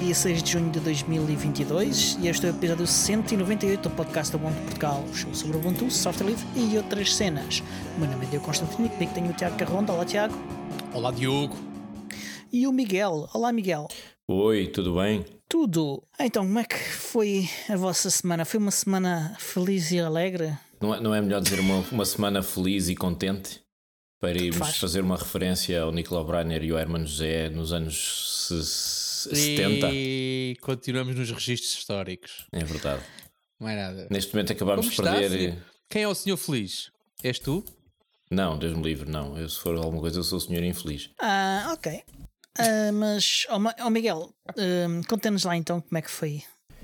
Dia 6 de junho de 2022 e este é o episódio 198 do podcast da Ubuntu Portugal, show sobre Ubuntu, software livre e outras cenas. O meu nome é Diogo Constantino e comigo tenho o Tiago Carronda. Olá, Tiago. Olá, Diogo. E o Miguel. Olá, Miguel. Oi, tudo bem? Tudo. Então, como é que foi a vossa semana? Foi uma semana feliz e alegre? Não é, não é melhor dizer uma, uma semana feliz e contente? Para irmos Faz. fazer uma referência ao Nicolau Breiner e ao Hermano José nos anos 70? E continuamos nos registros históricos. É verdade. Não é nada. Neste momento acabámos Como de perder. filho? Quem é o senhor feliz? És tu? Não, Deus me livre, não. Eu, se for alguma coisa, eu sou o senhor infeliz. Ah, ok. Ah, mas, ó Ma- ó Miguel, ah, conta-nos lá então como é que foi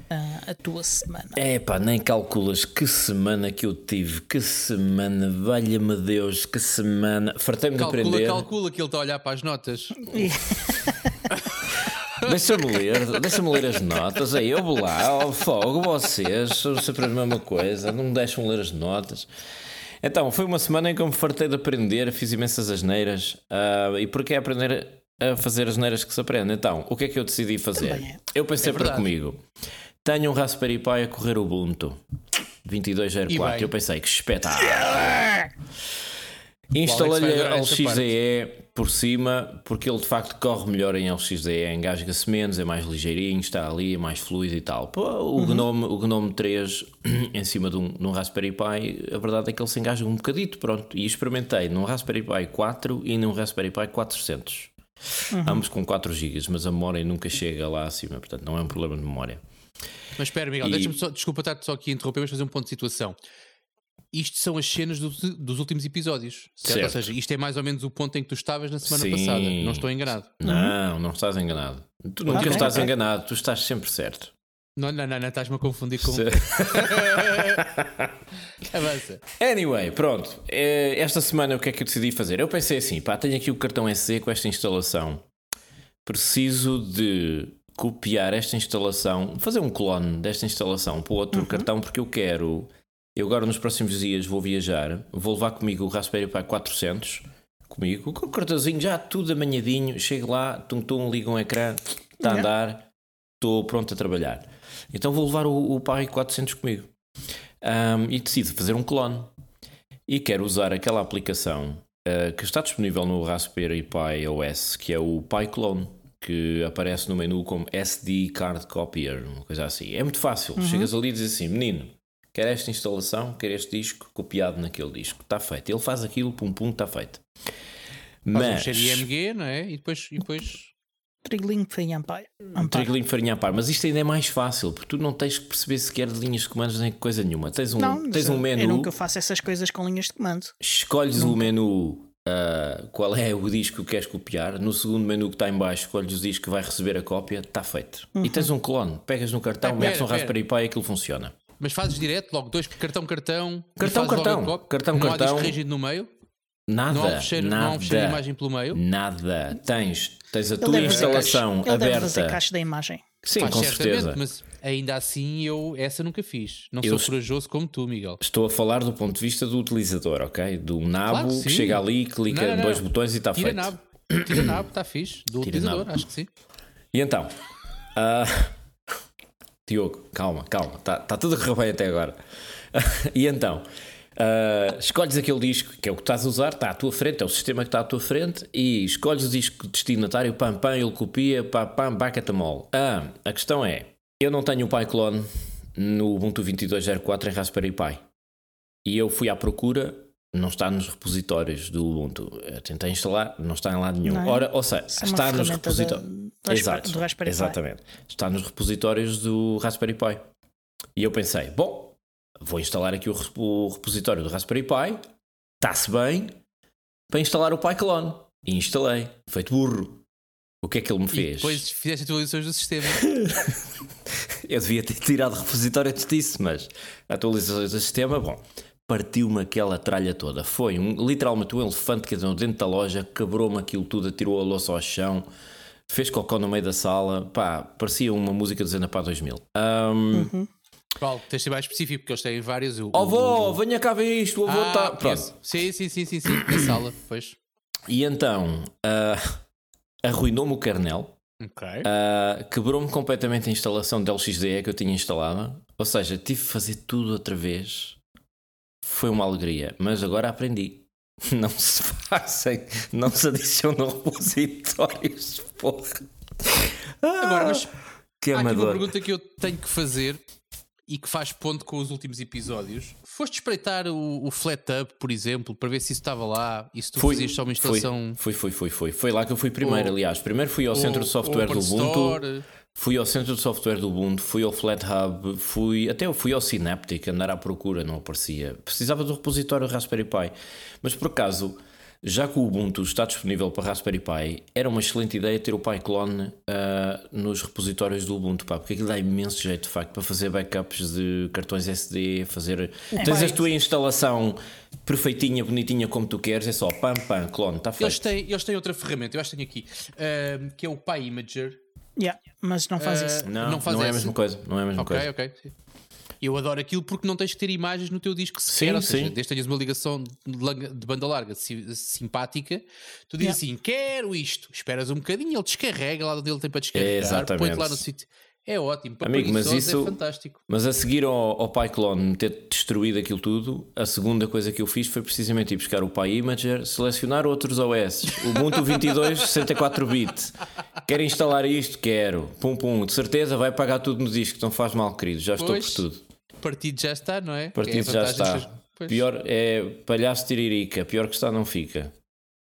ah, a tua semana. É pá, nem calculas que semana que eu tive. Que semana, valha-me Deus, que semana. Fartei-me de aprender. calcula que ele está a olhar para as notas. Deixa-me ler, deixa-me ler as notas. Aí eu vou lá, ao fogo, vocês, sempre a mesma coisa, não me deixam ler as notas. Então, foi uma semana em que eu me fartei de aprender, fiz imensas asneiras. ah, e porque é aprender a fazer asneiras que se aprende? Então, o que é que eu decidi fazer? É. Eu pensei É para comigo: tenho um Raspberry Pi a correr Ubuntu E 2204. bem. Eu pensei que espetáculo. Instalei-lhe esta LXDE por cima, porque ele de facto corre melhor em LXDE, engasga-se menos, é mais ligeirinho, está ali, é mais fluido e tal. Pô, o, Gnome, o Gnome 3 em cima de um, de um Raspberry Pi, a verdade é que ele se engasga um bocadito, pronto. E experimentei num Raspberry Pi 4 e num Raspberry Pi 400. Ambos com 4 GB, mas a memória nunca chega lá acima, portanto não é um problema de memória. Mas espera, Miguel, E- deixa-me só, desculpa estar-te só aqui a interromper, mas fazer um ponto de situação. Isto são as cenas do- dos últimos episódios, certo? Certo. Ou seja, isto é mais ou menos o ponto em que tu estavas na semana Sim. passada. Não estou enganado. Não, não estás enganado. Tu nunca estás enganado, tu estás sempre certo. Não, não, não, não estás-me a confundir com. Avança. Anyway, pronto. Eh, Esta semana o que é que eu decidi fazer? Eu pensei assim, pá, tenho aqui o cartão SD com esta instalação. Preciso de copiar esta instalação, fazer um clone desta instalação para o outro cartão, porque eu quero. Eu agora nos próximos dias vou viajar, vou levar comigo o Raspberry Pi 400, comigo, com o cartãozinho já tudo amanhadinho. Chego lá, tum tum, ligo um ecrã, está a andar, estou pronto a trabalhar. Então vou levar o, o Pi 400 comigo. Ahm, e decido fazer um clone. E quero usar aquela aplicação ah, que está disponível no Raspberry Pi OS, que é o Pi Clone, que aparece no menu como SD Card Copier, uma coisa assim. É muito fácil. Chegas ali e dizes assim: menino, quer esta instalação, quer este disco copiado naquele disco. Está feito. Ele faz aquilo, pum pum, está feito. Faz um Mas. cheiro IMG, não é? E depois. E depois... Trigolinho Ampire. Ampire. Trigolinho farinha a par, mas isto ainda é mais fácil, porque tu não tens que perceber sequer de linhas de comandos nem coisa nenhuma. Tens um, Não, tens um eu- menu. Eu nunca faço essas coisas com linhas de comando. escolhes o menu ah, qual é o disco que queres copiar. No segundo menu que está em baixo, escolhes o disco que vai receber a cópia, está feito. E tens um clone, pegas no cartão, Ah, metes um. Raspberry Pi e aquilo funciona. Mas fazes direto, logo dois cartão, cartão. Cartão, cartão. cópia? Cartão, não cartão. há disco rígido no meio? Nada, Não há um fecheiro, não há um fecheiro de nada, imagem pelo meio? nada. Tens, tens a Ele tua instalação caixa- Ele deve fazer aberta. caixa da imagem. Sim, Faz com certamente, certeza. mas ainda assim eu essa nunca fiz. Não Eu- sou corajoso como tu, Miguel. Estou a falar do ponto de vista do utilizador, ok? Do nabo Claro que que chega ali, clica Não, não, em não. dois botões e está Tira feito. nabo. Tira nabo, está fixe. Do Tira utilizador, nabo. acho que sim. E então, ah, Diogo, calma, calma, está tá tudo a correr bem até agora. e então, ah, escolhes aquele disco que é o que estás a usar, está à tua frente, é o sistema que está à tua frente, e escolhes o disco destinatário, pam, pam, ele copia, pam, pam, bacatamol. Ah, a questão é, eu não tenho o PyClone no Ubuntu 22.04 em Raspberry Pi. E eu fui à procura, não está nos repositórios do Ubuntu. Eu tentei instalar, não está em lado nenhum. Não é? Ora, ou seja, Isso é está nos repositórios. Exato, do Raspberry Pi. exatamente. Está nos repositórios do Raspberry Pi. E eu pensei, bom, vou instalar aqui o, o repositório do Raspberry Pi, está-se bem, para instalar o PyClone. E instalei, feito burro. O que é que ele me E fez? depois fizeste atualizações do sistema. Eu devia ter tirado o repositório antes disso, mas atualizações do sistema, bom, partiu-me aquela tralha toda. Foi um, literalmente um elefante que andou dentro da loja, quebrou-me aquilo tudo, atirou a louça ao chão, fez cocó no meio da sala, pá, parecia uma música dizendo para 2000. Ahm, Paulo, tens de ser mais específico porque eles têm vários. O, Oh, o- venha cá ver isto, o avô Ah, está. Pronto. Sim, sim, sim, sim, sim. Na sala, pois. E então, ah, arruinou-me o kernel. Ok. Uh, Quebrou-me completamente a instalação de LXDE que eu tinha instalada. Ou seja, tive de fazer tudo outra vez. Foi uma alegria, mas agora aprendi. Não se fazem, não se adicionam repositórios, porra. Agora, mas Que há aqui uma amador. pergunta que eu tenho que fazer e que faz ponto com os últimos episódios. Foste espreitar o, o FlatHub, por exemplo, para ver se isso estava lá e se tu fazias só uma instalação. Fui, fui, fui, fui. Foi lá que eu fui primeiro, Ou- aliás. Primeiro fui ao centro de software do Ubuntu. Store. Fui ao centro de software do Ubuntu, fui ao FlatHub, fui até fui ao Synaptic andar à procura, não aparecia. Precisava do repositório Raspberry Pi. Mas por acaso, já que o Ubuntu está disponível para Raspberry Pi, era uma excelente ideia ter o PyClone ah, nos repositórios do Ubuntu, pá, porque aquilo dá imenso jeito, de facto, para fazer backups de cartões SD, fazer. Tens a tua instalação perfeitinha, bonitinha como tu queres, é só pam, pam, clone, está feito. Eles têm, eles têm outra ferramenta, eu acho que tenho aqui, ahm, que é o PyImager. Yeah, mas não faz Ah, isso. Não, Não faz não é a mesma coisa, não é a mesma Ok, coisa. ok. sim. Eu adoro aquilo porque não tens que ter imagens no teu disco sequer, Sim, ou seja, sim. desde tenhas uma ligação de, banda larga si- simpática, tu dizes Yeah. assim: quero isto, esperas um bocadinho, ele descarrega lá onde ele tem para descarregar, Exatamente. põe-te lá no sítio. É ótimo, para Amigo, mas preguiçosos isso- é fantástico. Mas a seguir ao, ao PyClone me ter destruído aquilo tudo, a segunda coisa que eu fiz foi precisamente ir buscar o PyImager, selecionar outros OS. Ubuntu 22, 64 bit. Quero instalar isto? Quero. Pum pum, de certeza vai pagar tudo no disco, não faz mal, querido. Já estou Pois, por tudo. Partido já está, não é? Partido É já está. Pois. Pior é palhaço tiririca, pior que está não fica.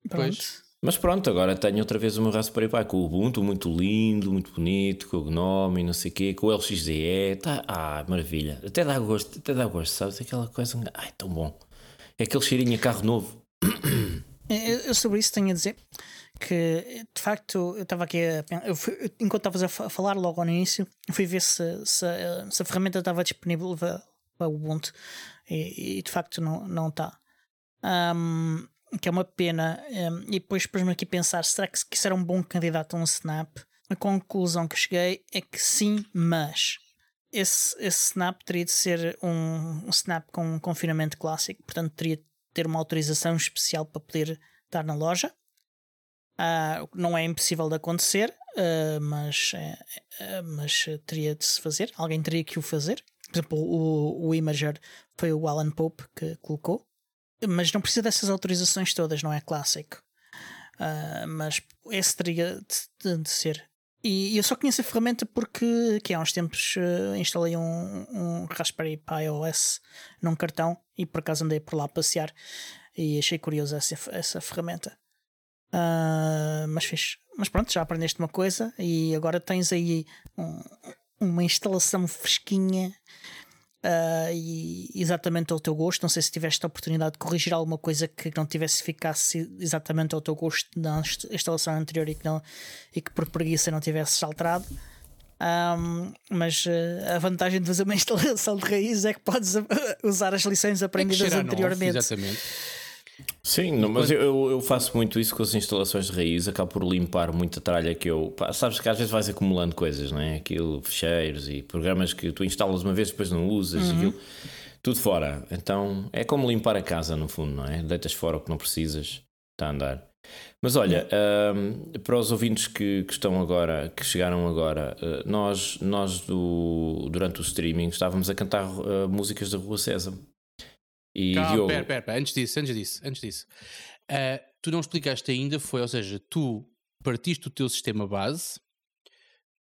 Pronto. Pois. Mas pronto, agora tenho outra vez o meu Raspberry Pi com o Ubuntu, muito lindo, muito bonito, com o Gnome e não sei o quê, com o LXDE, tá, ah, maravilha. Até dá gosto, até dá gosto, sabes? Aquela coisa, ai, tão bom. É aquele cheirinho a carro novo. Eu, sobre isso tenho a dizer que de facto eu estava aqui a eu fui- enquanto estavas a fa- a falar logo ao início, fui ver se, se, se a ferramenta estava disponível para, o Ubuntu e, e de facto não não está. Ahm, que é uma pena. ahm, e depois pôs-me aqui pensar: será que que isso era um bom candidato a um Snap? A conclusão que cheguei é que sim, mas esse, esse Snap teria de ser um, um Snap com um confinamento clássico, portanto teria de ter uma autorização especial para poder estar na loja. Que não é impossível de acontecer, ah, mas, é- mas teria de se fazer. Alguém teria que o fazer. Por exemplo, o, o Imager foi o Alan Pope que colocou. Mas não precisa dessas autorizações todas, não é clássico. Ah, mas esse teria de, de- ser. E eu só conheço a ferramenta porque que há uns tempos eh, instalei um, um Raspberry Pi OS num cartão e por acaso andei por lá a passear e achei curiosa essa, essa ferramenta. Ah, mas fixe. Mas pronto, já aprendeste uma coisa e agora tens aí um- uma instalação fresquinha ah, e exatamente ao teu gosto. Não sei se tiveste a oportunidade de corrigir alguma coisa que não tivesse ficasse exatamente ao teu gosto na inst- instalação anterior e que, não, e que por preguiça não tivesses alterado. Ahm, mas ah, a vantagem de fazer uma instalação de raiz é que podes ah, usar as lições É aprendidas cheira a novo, anteriormente. Exatamente. Sim, não, mas eu, eu- faço muito isso com as instalações de raiz, acabo por limpar muita tralha que eu. pá, sabes que às vezes vais acumulando coisas, não é? Aquilo, fecheiros e programas que tu instalas uma vez depois não usas, aquilo, tudo fora. Então é como limpar a casa, no fundo, não é? Deitas fora o que não precisas, está a andar. Mas olha, ahm, para os ouvintes que, que estão agora, que chegaram agora, ah, nós, nós do, durante o streaming estávamos a cantar ah, músicas da Rua César. E Calma, Diogo, pera, pera, pera, antes disso, antes disso, antes disso. Ah, tu não explicaste ainda, foi, ou seja, tu partiste o teu sistema base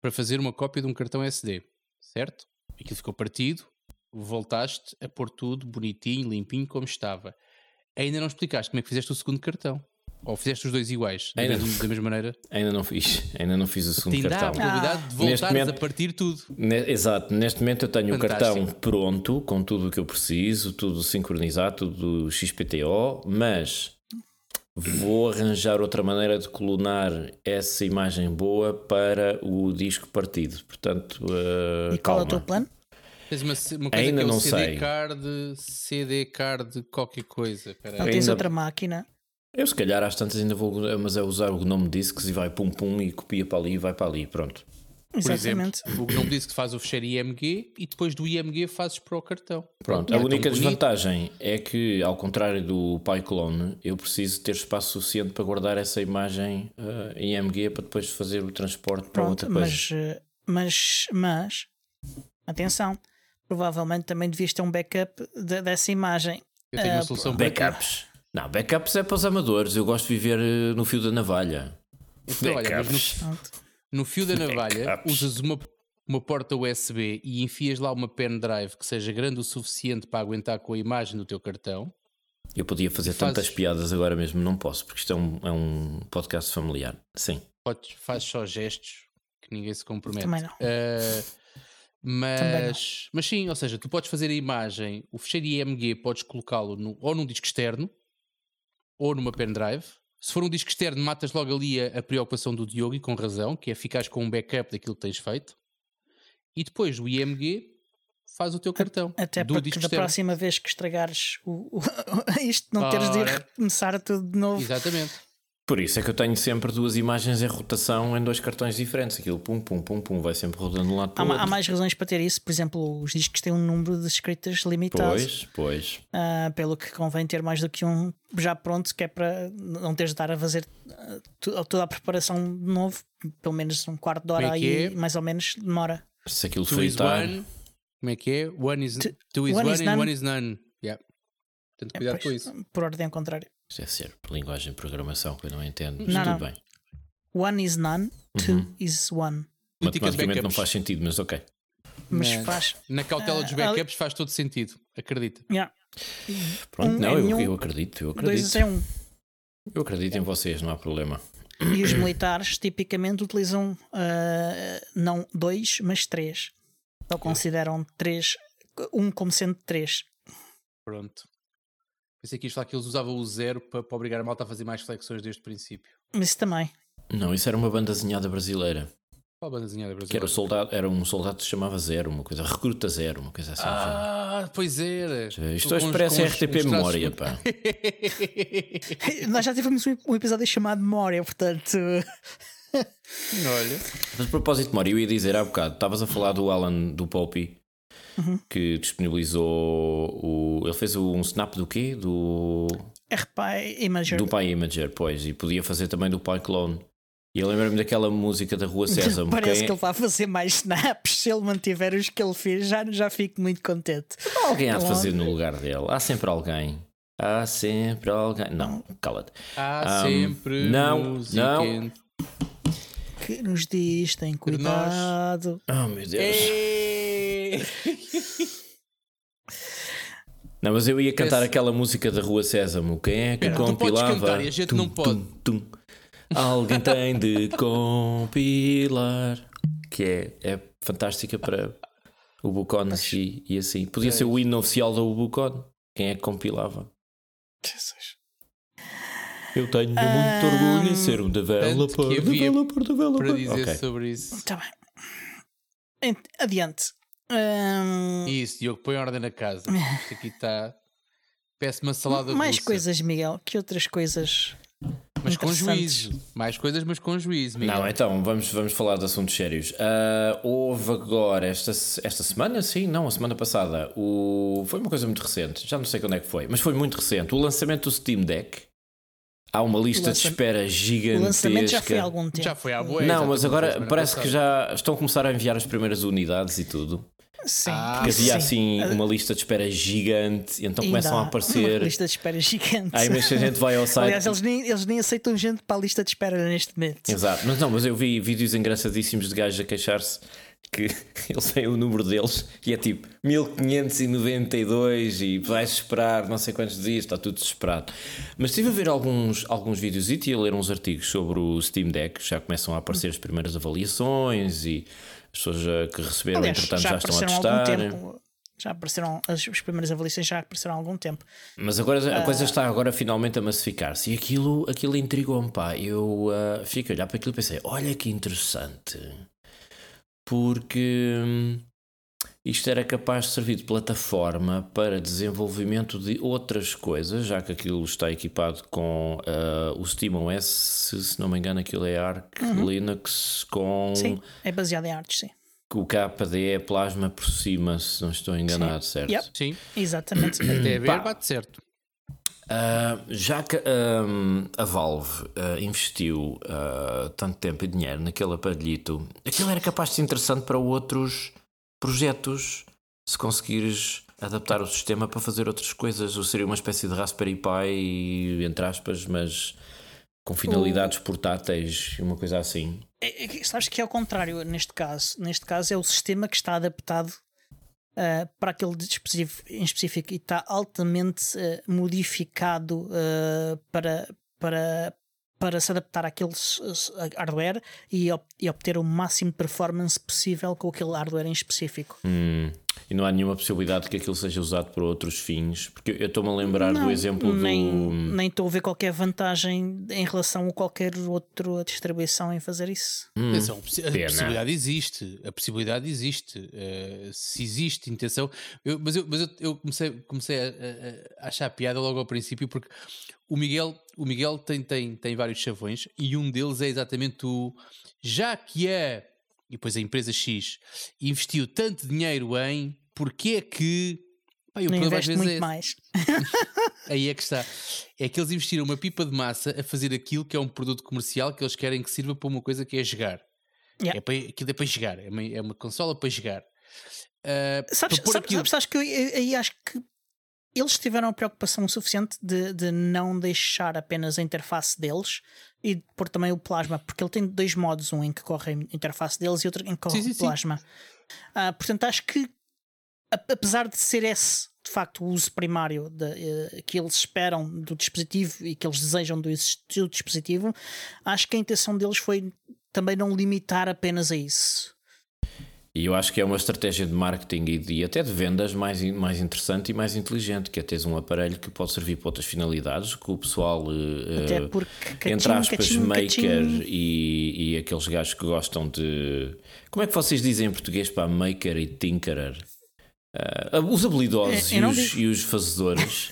para fazer uma cópia de um cartão SD, certo? Aquilo ficou partido, voltaste a pôr tudo bonitinho, limpinho, como estava. Ainda não explicaste como é que fizeste o segundo cartão. Ou fizeste os dois iguais, da, Ainda mesma, da mesma maneira. Ainda não fiz, ainda não fiz o segundo Te ainda há a cartão. probabilidade de Neste voltares momento- a partir tudo. Ne- Exato, neste momento eu tenho Fantástico. o cartão pronto, com tudo o que eu preciso, tudo sincronizado, tudo XPTO, mas vou arranjar outra maneira de clonar essa imagem boa para o disco partido. Portanto, eh, E qual é o calma. teu plano? Tens uma, uma coisa Ainda que é não CD sei. card, CD card, qualquer coisa. Não tens Ainda- outra máquina? Eu se calhar às tantas ainda vou, mas é usar o Gnome Discs e vai pum pum e copia para ali e vai para ali, pronto. Por Exatamente. exemplo, o Gnome disse que faz o fecheiro IMG e depois do IMG fazes para o cartão. Pronto, É a única bonito. desvantagem é que, ao contrário do PyClone, eu preciso ter espaço suficiente para guardar essa imagem eh, em MG para depois fazer o transporte para outra Pronto, coisa. mas, eh, mas, mas, atenção, provavelmente também devias ter um backup de- dessa imagem. Eu tenho uma Ah, solução para Backups. Não, backups é para os amadores. Eu gosto de viver eh, no fio da navalha. Então, olha, no, no fio da navalha Backups. usas uma, uma porta USB e enfias lá uma pen drive que seja grande o suficiente para aguentar com a imagem do teu cartão. Eu podia fazer Fazes- tantas piadas agora mesmo, não posso, porque isto é um, é um podcast familiar. Sim. Podes, fazes só gestos que ninguém se compromete. Também não. Também não. mas, mas sim, ou seja, tu podes fazer a imagem, o fecheiro IMG podes colocá-lo no- ou num disco externo ou numa pendrive. Se for um disco externo, matas logo ali a, a preocupação do Diogo e com razão, que é ficares com um backup daquilo que tens feito. E depois o IMG faz o teu cartão Até do para que disco da externo. próxima vez que estragares o, o- isto, não teres de ir Ora. recomeçar tudo de novo. Exatamente. Por isso é que eu tenho sempre duas imagens em rotação em dois cartões diferentes. Aquilo pum, pum, pum, pum, vai sempre rodando de um lado para Há, o outro. há mais razões para ter isso. Por exemplo, os discos têm um número de escritas limitado. Pois, pois. Ah, pelo que convém ter mais do que um já pronto, que é para não teres de estar a fazer ah, toda a preparação de novo, pelo menos um quarto de hora Como é aí, é? mais ou menos demora. Se aquilo Two is fritar. one. Como é que é? One is, Two- two is one one, is and none. one is none. Yeah. Portanto, cuidado com Pois, isso. Por ordem ao contrário. Isto deve ser linguagem de programação que eu não entendo. Mas Não, tudo não. bem. One is none, two is one. Matematicamente não faz sentido, mas ok. Mas faz. Na cautela dos Ah, backups faz todo sentido. Acredita. Yeah. Pronto, Um não, é eu, eu acredito, eu Dois acredito. é um. Eu acredito em vocês, não há problema. E os militares tipicamente utilizam ah, não dois, mas três. Ou consideram três, um como sendo três. Pronto. Pensei que isto falar que eles usavam o zero para, para obrigar a malta a fazer mais flexões desde o princípio. Mas isso também. Não, isso era uma banda desenhada brasileira. Qual a bandazinha da Que era, brasileira? o soldado, era um soldado que se chamava Zero, uma coisa, recruta zero, uma coisa assim. Ah, pois era. Isto hoje parece RTP Memória, pá. Nós já tivemos um um episódio chamado Memória, portanto. Olha. Mas a propósito de memória, eu ia dizer há bocado, estavas a falar do Alan do Poppy, Uhum. que disponibilizou o. Ele fez um snap do quê? Do. RPI Imager. Do Pi Imager, pois, e podia fazer também do Pi Clone. E eu lembro-me daquela música da Rua Sésamo. Parece quem- que ele vai fazer mais snaps. Se ele mantiver os que ele fez, já, já fico muito contente. Alguém há de fazer no lugar dele. Há sempre alguém. Há sempre alguém. Não, cala-te. Há Ahm, sempre não, música não. Que nos diz, tem cuidado. Oh meu Deus. Ei! Não, mas eu ia cantar Esse- aquela música da Rua Sésamo. Quem é que Espera, tu podes compilava? cantar e a gente não pode. tum. Alguém tem de compilar. Que é, é fantástica para o Bucon e, e assim. Podia ser o hino oficial da Ubucon. Quem é que compilava? Jesus. Eu tenho muito Ah, orgulho em ser um developer. que developer, developer. Para dizer Ok. sobre isso. Está Tá bem. Adiante. Ahm, Isso, Diogo, põe ordem na casa. Isto aqui está. Peço uma salada mais russa. coisas, Miguel. Que outras coisas? Mas com juízo. Mais coisas, mas com juízo, Miguel. Não, então vamos, vamos falar de assuntos sérios. Ah, houve agora, esta, esta semana, sim, não, a semana passada, o, foi uma coisa muito recente, já não sei quando é que foi, mas foi muito recente. O lançamento do Steam Deck. Há uma lista de lança- espera O gigantesca. lançamento já foi há algum tempo. Já foi à boa. Não, mas agora parece que já estão a começar a enviar as primeiras unidades e tudo. Sim. Ah, Porque havia sim. assim uma lista de espera gigante, e então Ainda começam a há aparecer. Uma lista de espera gigante. Aí imensa gente vai ao site. Aliás, eles nem, eles nem aceitam gente para a lista de espera neste momento. Exato, mas não, mas eu vi vídeos engraçadíssimos de gajos a queixar-se que eles veem o número deles e é tipo 1592 e vais esperar não sei quantos dias, está tudo desesperado. Mas estive a ver alguns, alguns vídeos e a ler uns artigos sobre o Steam Deck, já começam a aparecer as primeiras avaliações e as pessoas já que receberam, Aliás, entretanto, já já, estão a testar. tempo. Já apareceram, as, as primeiras avaliações já apareceram há algum tempo. Mas agora Ah. a coisa está agora finalmente a massificar-se e aquilo, aquilo intrigou-me, pá. Eu uh, fico a olhar para aquilo e pensei: olha que interessante, porque hum, isto era capaz de servir de plataforma para desenvolvimento de outras coisas, já que aquilo está equipado com uh, o SteamOS, se, se não me engano, aquilo é Arc Linux com Sim, é baseado em artes, sim. o KDE Plasma por cima, se não estou enganado, certo? Yep. Sim, Exatamente. até ver, bate certo. Uh, já que um, a Valve uh, investiu uh, tanto tempo e dinheiro naquele aparelhito, aquilo era capaz de ser interessante para outros projetos. Se conseguires adaptar o sistema para fazer outras coisas, ou seria uma espécie de Raspberry Pi, entre aspas, mas com finalidades portáteis e uma coisa assim. É, é que sabes que é ao contrário neste caso. Neste caso é o sistema que está adaptado uh, para aquele dispositivo em específico e está altamente uh, modificado uh, para, para, para se adaptar àqueles hardware e, e obter o máximo de performance possível com aquele hardware em específico. Hum, e não há nenhuma possibilidade que aquilo seja usado para outros fins, porque eu estou-me a lembrar Não, do exemplo nem, do. nem estou a ver qualquer vantagem em relação a qualquer outra distribuição em fazer isso. Hum, Atenção, a possi- a pena. possibilidade existe. A possibilidade existe. Eh, se existe intenção. Eu- mas eu, mas eu, eu comecei, comecei a, a- a achar piada logo ao princípio, porque o Miguel, o Miguel tem, tem, tem vários chavões e um deles é exatamente o. Já que é. E depois a empresa X investiu tanto dinheiro em. Porquê é que. Pá, e o Não problema às vezes muito é mais. Aí é que está. É que eles investiram uma pipa de massa a fazer aquilo que é um produto comercial que eles querem que sirva para uma coisa que é jogar. Yeah. É para, aquilo é para jogar. É uma, é uma consola para jogar. Ah, Sabes, sabes, aquilo- sabes, sabes que eu aí acho que eles tiveram a preocupação suficiente de, de não deixar apenas a interface deles e de pôr também o plasma, porque ele tem dois modos, um em que corre a interface deles e outro em que corre Sim, sim, o plasma. Ah, portanto, acho que apesar de ser esse de facto o uso primário de, eh, que eles esperam do dispositivo e que eles desejam do, do dispositivo, acho que a intenção deles foi também não limitar apenas a isso. E eu acho que é uma estratégia de marketing e de, até de vendas mais, mais interessante e mais inteligente, que é teres um aparelho que pode servir para outras finalidades, que o pessoal, eh, Até eh, porque entre aspas, cachim, maker cachim. E, e aqueles gajos que gostam de. Como é que vocês dizem em português para maker e tinkerer? Ah, os habilidosos Eu- eu e, os, e os fazedores.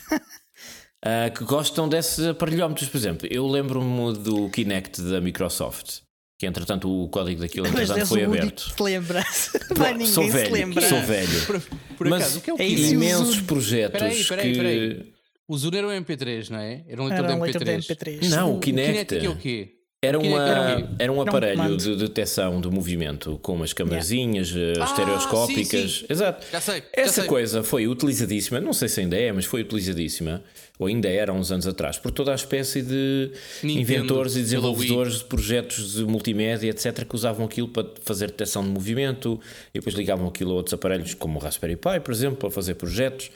ah, que gostam desses aparelhómetros, por exemplo, eu lembro-me do Kinect da Microsoft, que entretanto o código daquilo entretanto foi o aberto. que te lembra. Pô, Vai ninguém sou se velho, lembrar. sou velho. Por, por Mas acaso, o que é o é Kinect? isso, imensos Zoom. projetos Peraí, peraí, que. peraí. O Zoom era um MP3, não é? Era um leitor Era de um leitor de MP3. MP3. Não, o O Kinect. Kinect é o quê? Era, uma, era um aparelho de detecção de movimento com umas câmarazinhas eh, Ah, estereoscópicas. sim, sim. Exato. Já sei, já Essa sei. coisa foi utilizadíssima, não sei se ainda é, mas foi utilizadíssima, ou ainda era uns anos atrás, por toda a espécie de Nintendo, inventores e desenvolvedores de projetos de multimédia, etc., que usavam aquilo para fazer detecção de movimento e depois ligavam aquilo a outros aparelhos, como o Raspberry Pi, por exemplo, para fazer projetos.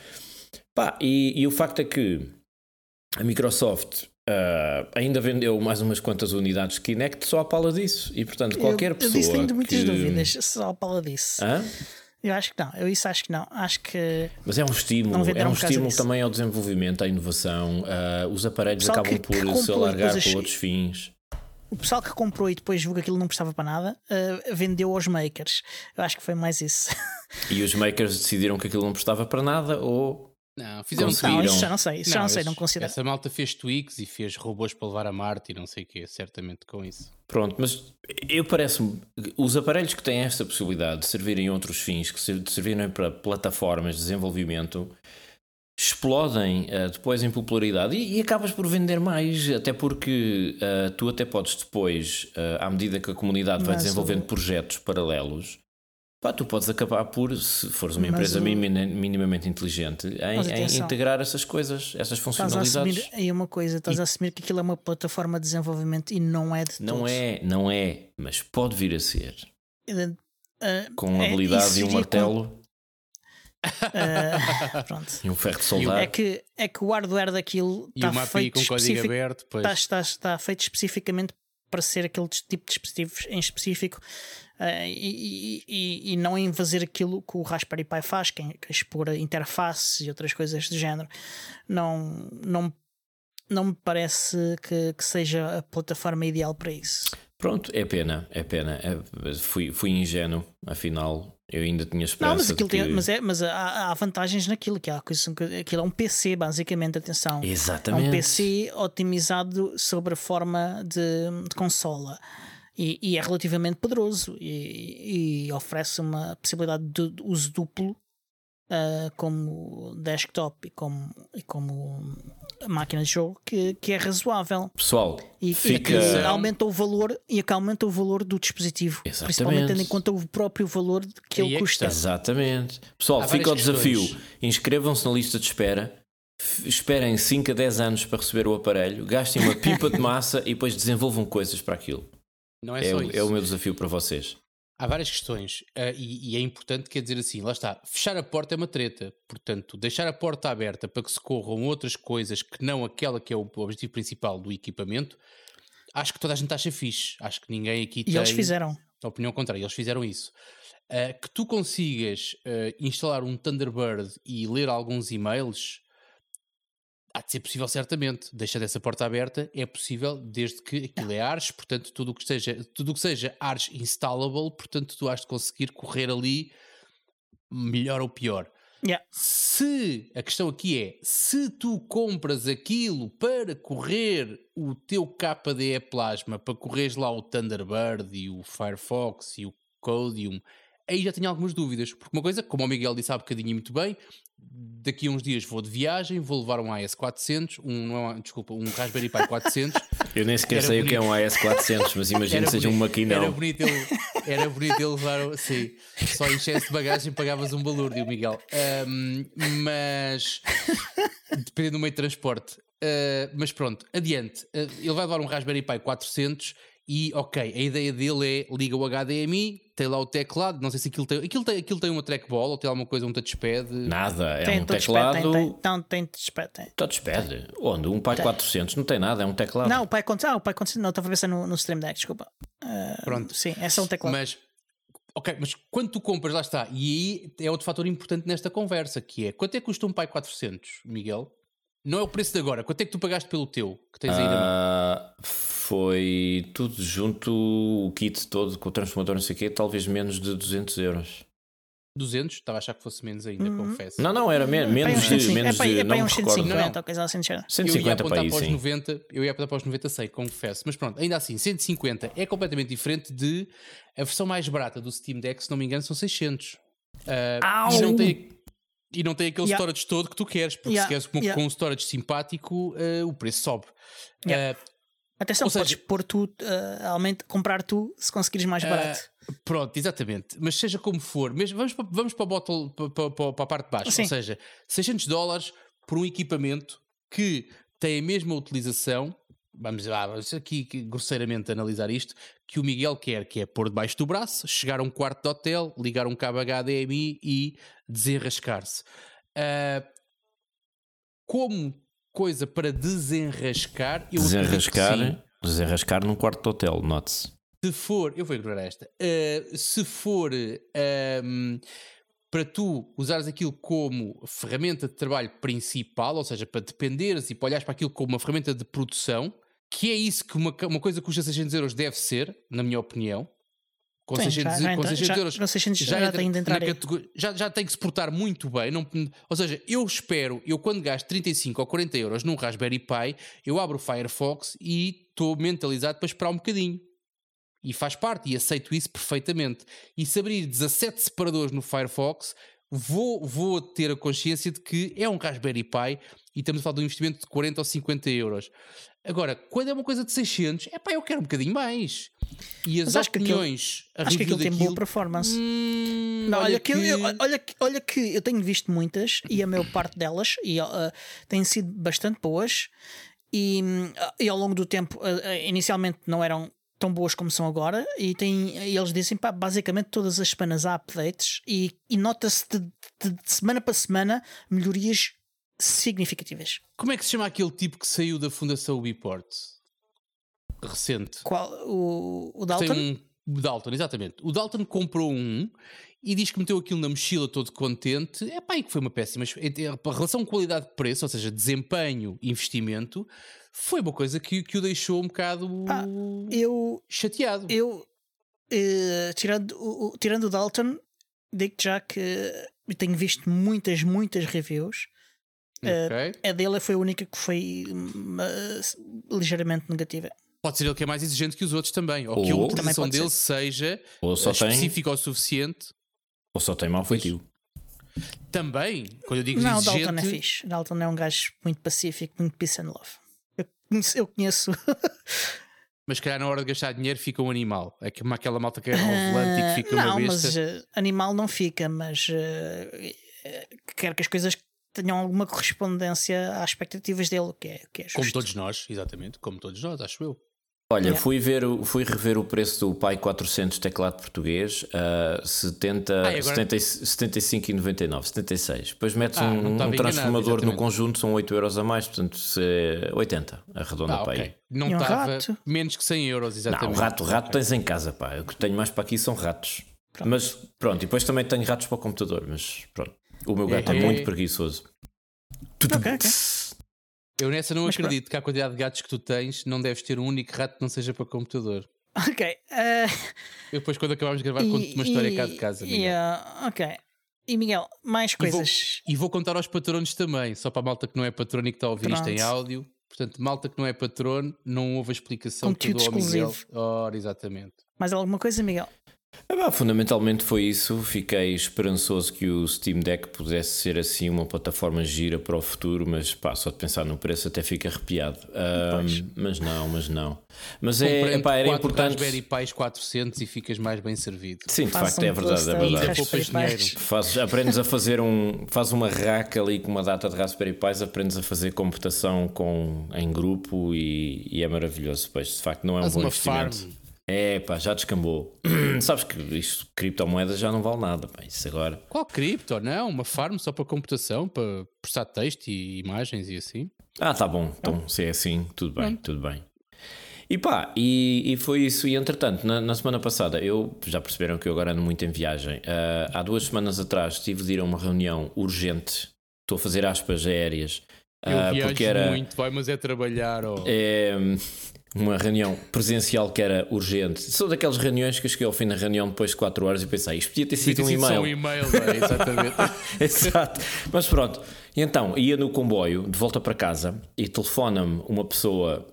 Pá, e, e o facto é que a Microsoft ah, ainda vendeu mais umas quantas unidades de Kinect só à pala disso. E portanto, qualquer eu, pessoa. Eu tenho muitas que... dúvidas só a Paula disso. Hã? Eu acho que não, eu isso acho que não. Acho que Mas é um estímulo, é um estímulo disso. também ao desenvolvimento, à inovação. ah, os aparelhos acabam que- por que se alargar coisas- para outros fins. o pessoal que comprou e depois viu que aquilo não prestava para nada uh, vendeu aos makers. Eu acho que foi mais isso. E os makers decidiram que aquilo não prestava para nada ou. Não, fizeram. Não, isso já não sei, isso já não sei, não considero. Essa malta fez tweaks e fez robôs para levar a Marte e não sei o quê, certamente com isso. Pronto, mas eu parece-me. Os aparelhos que têm esta possibilidade de servirem outros fins, que servirem para plataformas de desenvolvimento, explodem ah, depois em popularidade e, e acabas por vender mais, até porque ah, tu até podes depois, ah, à medida que a comunidade vai Mas desenvolvendo o- projetos paralelos, pá, tu podes acabar por, se fores uma empresa o- minimamente inteligente, em, em integrar essas coisas, essas Estás a funcionalidades. assumir aí uma coisa, estás a assumir que aquilo é uma plataforma de desenvolvimento e não é de Não todo. é, não é, mas pode vir a ser. Uh, uh, Com é, habilidade e um iria com- martelo uh, pronto. e um ferro de soldar. É que, é que o hardware daquilo E está feito com código especific- aberto, está, está feito especificamente para ser aquele tipo de dispositivos em específico eh, e, e- e- não em fazer aquilo que o Raspberry Pi faz, que é, é expor interfaces e outras coisas do género. Não, não, não me parece que, que seja a plataforma ideal para isso. Pronto, é pena, é pena. É- fui, fui ingênuo, afinal, Eu ainda tinha esperança. Não, mas, aquilo que... tem, mas, é, mas há, há, vantagens naquilo, que há coisa, aquilo é um PC, basicamente, atenção. Exatamente. É um PC otimizado sobre a forma de, de consola. E, e, é relativamente poderoso e, e, oferece uma possibilidade de uso duplo uh, como desktop e como, e como máquina de jogo que, que é razoável. Pessoal, e, fica... e que aumenta o valor e que aumenta o valor do dispositivo, Exatamente. principalmente tendo em conta o próprio valor que ele é custa. Exatamente. Pessoal, Há fica o desafio. Inscrevam-se na lista de espera. Esperem 5 a 10 anos para receber o aparelho, gastem uma pipa de massa e depois desenvolvam coisas para aquilo. Não é, É, só o- isso. é o meu desafio para vocês. Há várias questões ah, e, e é importante, quer dizer assim, lá está, fechar a porta é uma treta, portanto, deixar a porta aberta para que se corram outras coisas que não aquela que é o objetivo principal do equipamento, acho que toda a gente acha fixe, acho que ninguém aqui E tem eles fizeram. a opinião contrária, eles fizeram isso. Ah, que tu consigas ah, instalar um Thunderbird e ler alguns e-mails, há de ser possível certamente, deixa dessa porta aberta, é possível desde que aquilo é ARS, portanto tudo o que seja, tudo o que seja ARS installable, portanto tu has de conseguir correr ali melhor ou pior. Yeah. Se a questão aqui é se tu compras aquilo para correr o teu KDE Plasma, para correres lá o Thunderbird e o Firefox e o Codium, aí já tenho algumas dúvidas. Porque uma coisa, como o Miguel disse há bocadinho muito bem, daqui a uns dias vou de viagem, vou levar um AS400, um, não é, desculpa, um Raspberry Pi 400. Eu nem sequer Era sei o que é um AS400, mas imagino que seja um Era maquinão. bonito ele, era bonito ele levar, sim, só excesso de bagagem pagavas um balúrdio, Miguel. Ahm, mas dependendo do meio de transporte. Ah, mas pronto, adiante. Ah, ele vai levar um Raspberry Pi 400 e, ok, a ideia dele é liga o HDMI, tem lá o teclado. Não sei se aquilo tem, aquilo tem, aquilo tem uma trackball ou tem alguma coisa, um touchpad. Nada, é tem um touchpad, teclado. Tem, tem, não, tem touchpad, tem. Touchpad. Onde? Um Pi 400 não tem nada, é um teclado. Não, o pai conta. Ah, o pai conta. Não, estava a pensar no, no Stream Deck, desculpa. Ah, Pronto. Sim, é só um teclado. Mas, ok, mas quando tu compras, lá está. E aí é outro fator importante nesta conversa, que é quanto é que custa um Pi 400, Miguel? Não é o preço de agora. Quanto é que tu pagaste pelo teu, que tens aí na mão? Ah, foi tudo junto, o kit todo com o transformador, não sei o quê, talvez menos de 200 euros. 200? Estava a achar que fosse menos ainda, confesso. Não, não, era me- É menos de. 150, Menos é para, de é para não uns me recordo. 150 Não. ou coisa assim. já. eu ia 150 apontar para aí, para os sim. 90, eu ia apontar para os 90, sei, confesso. Mas pronto, ainda assim, 150 é completamente diferente de a versão mais barata do Steam Deck, se não me engano, são 600. Ah, e, não tem, e não tem aquele Yeah. storage todo que tu queres, porque Yeah, se queres com, yeah. com um storage simpático, ah, o preço sobe. Yeah. Ah, Atenção, Ou seja- podes pôr tu, ah, aumenta- comprar tu se conseguires mais barato. Ah, pronto, exatamente. Mas seja como for, mesmo, vamos, para, vamos para, o bottle, para, para- para a parte de baixo. Sim. Ou seja, 600 dólares por um equipamento que tem a mesma utilização. Vamos, ah, vamos aqui grosseiramente analisar isto. Que o Miguel quer, que é pôr debaixo do braço, chegar a um quarto de hotel, ligar um cabo HDMI e desenrascar-se. Ah, como coisa para desenrascar, eu. Desenrascar, desenrascar num quarto de hotel, note-se. Se for, eu vou ignorar esta. Uh, se for um, para tu usares aquilo como ferramenta de trabalho principal, ou seja, para dependeres e para olhares para aquilo como uma ferramenta de produção, que é isso que uma, uma coisa que custa 600 euros deve ser, na minha opinião. Com Sim, 600, já- já com entra- 600 já- euros com 600 já entra tem de entrar já, já tem que se portar muito bem. Não, ou seja, eu espero, eu quando gasto 35 ou 40 euros num Raspberry Pi, eu abro o Firefox e estou mentalizado para esperar um bocadinho. E faz parte, e aceito isso perfeitamente. E se abrir 17 separadores no Firefox, vou, vou ter a consciência de que é um Raspberry Pi e estamos a falar de um investimento de 40 ou 50 euros. Agora, quando é uma coisa de 600, é pá, eu quero um bocadinho mais. E as Mas acho que aquilo- opiniões, Acho que aquilo tem boa performance. hum, Não, olha, que, que- eu- olha, olha que eu tenho visto muitas e a maior parte delas e, ah, têm sido bastante boas e, hum, e ao longo do tempo ah, inicialmente não eram tão boas como são agora e, tem, e eles dizem pá, basicamente todas as semanas há updates e, e nota-se de, de- de semana para semana melhorias significativas. Como é que se chama aquele tipo que saiu da Fundação Ubiport? Recente. Qual, o, o Tem Dalton? um o Dalton, exatamente. O Dalton comprou um e diz que meteu aquilo na mochila todo contente. É pá, e que foi uma péssima. A relação qualidade-preço, ou seja, desempenho investimento, foi uma coisa que, que o deixou um bocado Pá, Eu, chateado. eu eh, tirando, o, tirando o Dalton, digo já que tenho visto muitas, muitas reviews. Ok. A dele foi a única que foi uh, ligeiramente negativa. Pode ser ele que é mais exigente que os outros também. Ou que a Ou- utilização Também pode dele seja Ou só eh, tem, específica o suficiente. ou só tem mau feitio. Também, quando eu digo Não, exigente. Dalton é fixe. Dalton é um gajo muito pacífico, muito peace and love. Eu conheço. Eu conheço Mas se calhar na hora de gastar dinheiro fica um animal. É como aquela malta que é ao volante e que fica não, uma besta. mas uh, animal não fica, mas uh, uh, quero que as coisas tenham alguma correspondência às expectativas dele, que é, que é justo. Como todos nós, exatamente. Como todos nós, acho eu. Olha, Yeah. fui, ver, o- fui rever o preço do Pai 400 teclado português a 70, Ah, e agora- 70 75,99, 76. Depois metes Ah, um, não um enganado, transformador no conjunto, são 8 euros a mais, portanto se é 80, arredonda Ah, para aí. ok. Não um estava rato? menos que 100 euros, Não, exatamente. rato, rato tens em casa, pá. O que tenho mais para aqui são ratos. Mas pronto, e depois também tenho ratos para o computador, mas pronto. O meu gato é, É. muito preguiçoso. Ok, ok. Eu nessa não Mas acredito que a quantidade de gatos que tu tens não deves ter um único rato que não seja para computador. Ok. uh, Eu depois, quando acabarmos de gravar, conto-te uma história cá de casa. Miguel. yeah, ok. E Miguel, mais E vou- coisas. E vou contar aos patronos também, só para a malta que não é patrono e que está a ouvir isto em Pronto. áudio. Portanto, malta que não é patrono, não houve a explicação Conteúdo tudo ao Miguel. exclusivo. Ora, exatamente. Mais alguma coisa, Miguel? Ah, pá, fundamentalmente foi isso. Fiquei esperançoso que o Steam Deck pudesse ser assim uma plataforma gira para o futuro, mas pá, só de pensar no preço até fica arrepiado. Mas não, mas não. Mas é, epá, era importante. Raspberry Pis 400 e ficas mais bem servido. Sim, de Façam facto é verdade, é verdade. Fazes, aprendes a fazer um. Faz uma rack ali com uma data de Raspberry Pis, aprendes a fazer computação com, em grupo e, e é maravilhoso. Pois de facto não é um Faz bom uma farm. É pá, já descambou. Sabes que isto, criptomoedas já não vale nada. Pá. Isso agora. Qual cripto? Não, uma farm só para computação, para processar texto e imagens e assim. Ah, tá bom. Então, se é assim, tudo bem, tudo bem. E pá, e, e foi isso. E entretanto, na, na semana passada, eu já perceberam que eu agora ando muito em viagem. Ah, há duas semanas atrás tive de ir a uma reunião urgente. Estou a fazer aspas aéreas. Eu ah, viajo porque era muito, vai, mas é trabalhar. ó. é, uma reunião presencial que era urgente. São daquelas reuniões que eu cheguei ao fim da reunião depois de 4 horas e pensei, isto podia ter sido ter um sido só e-mail. um e-mail, é? exatamente. Exato. Mas pronto. E então, ia no comboio, de volta para casa, e telefona-me uma pessoa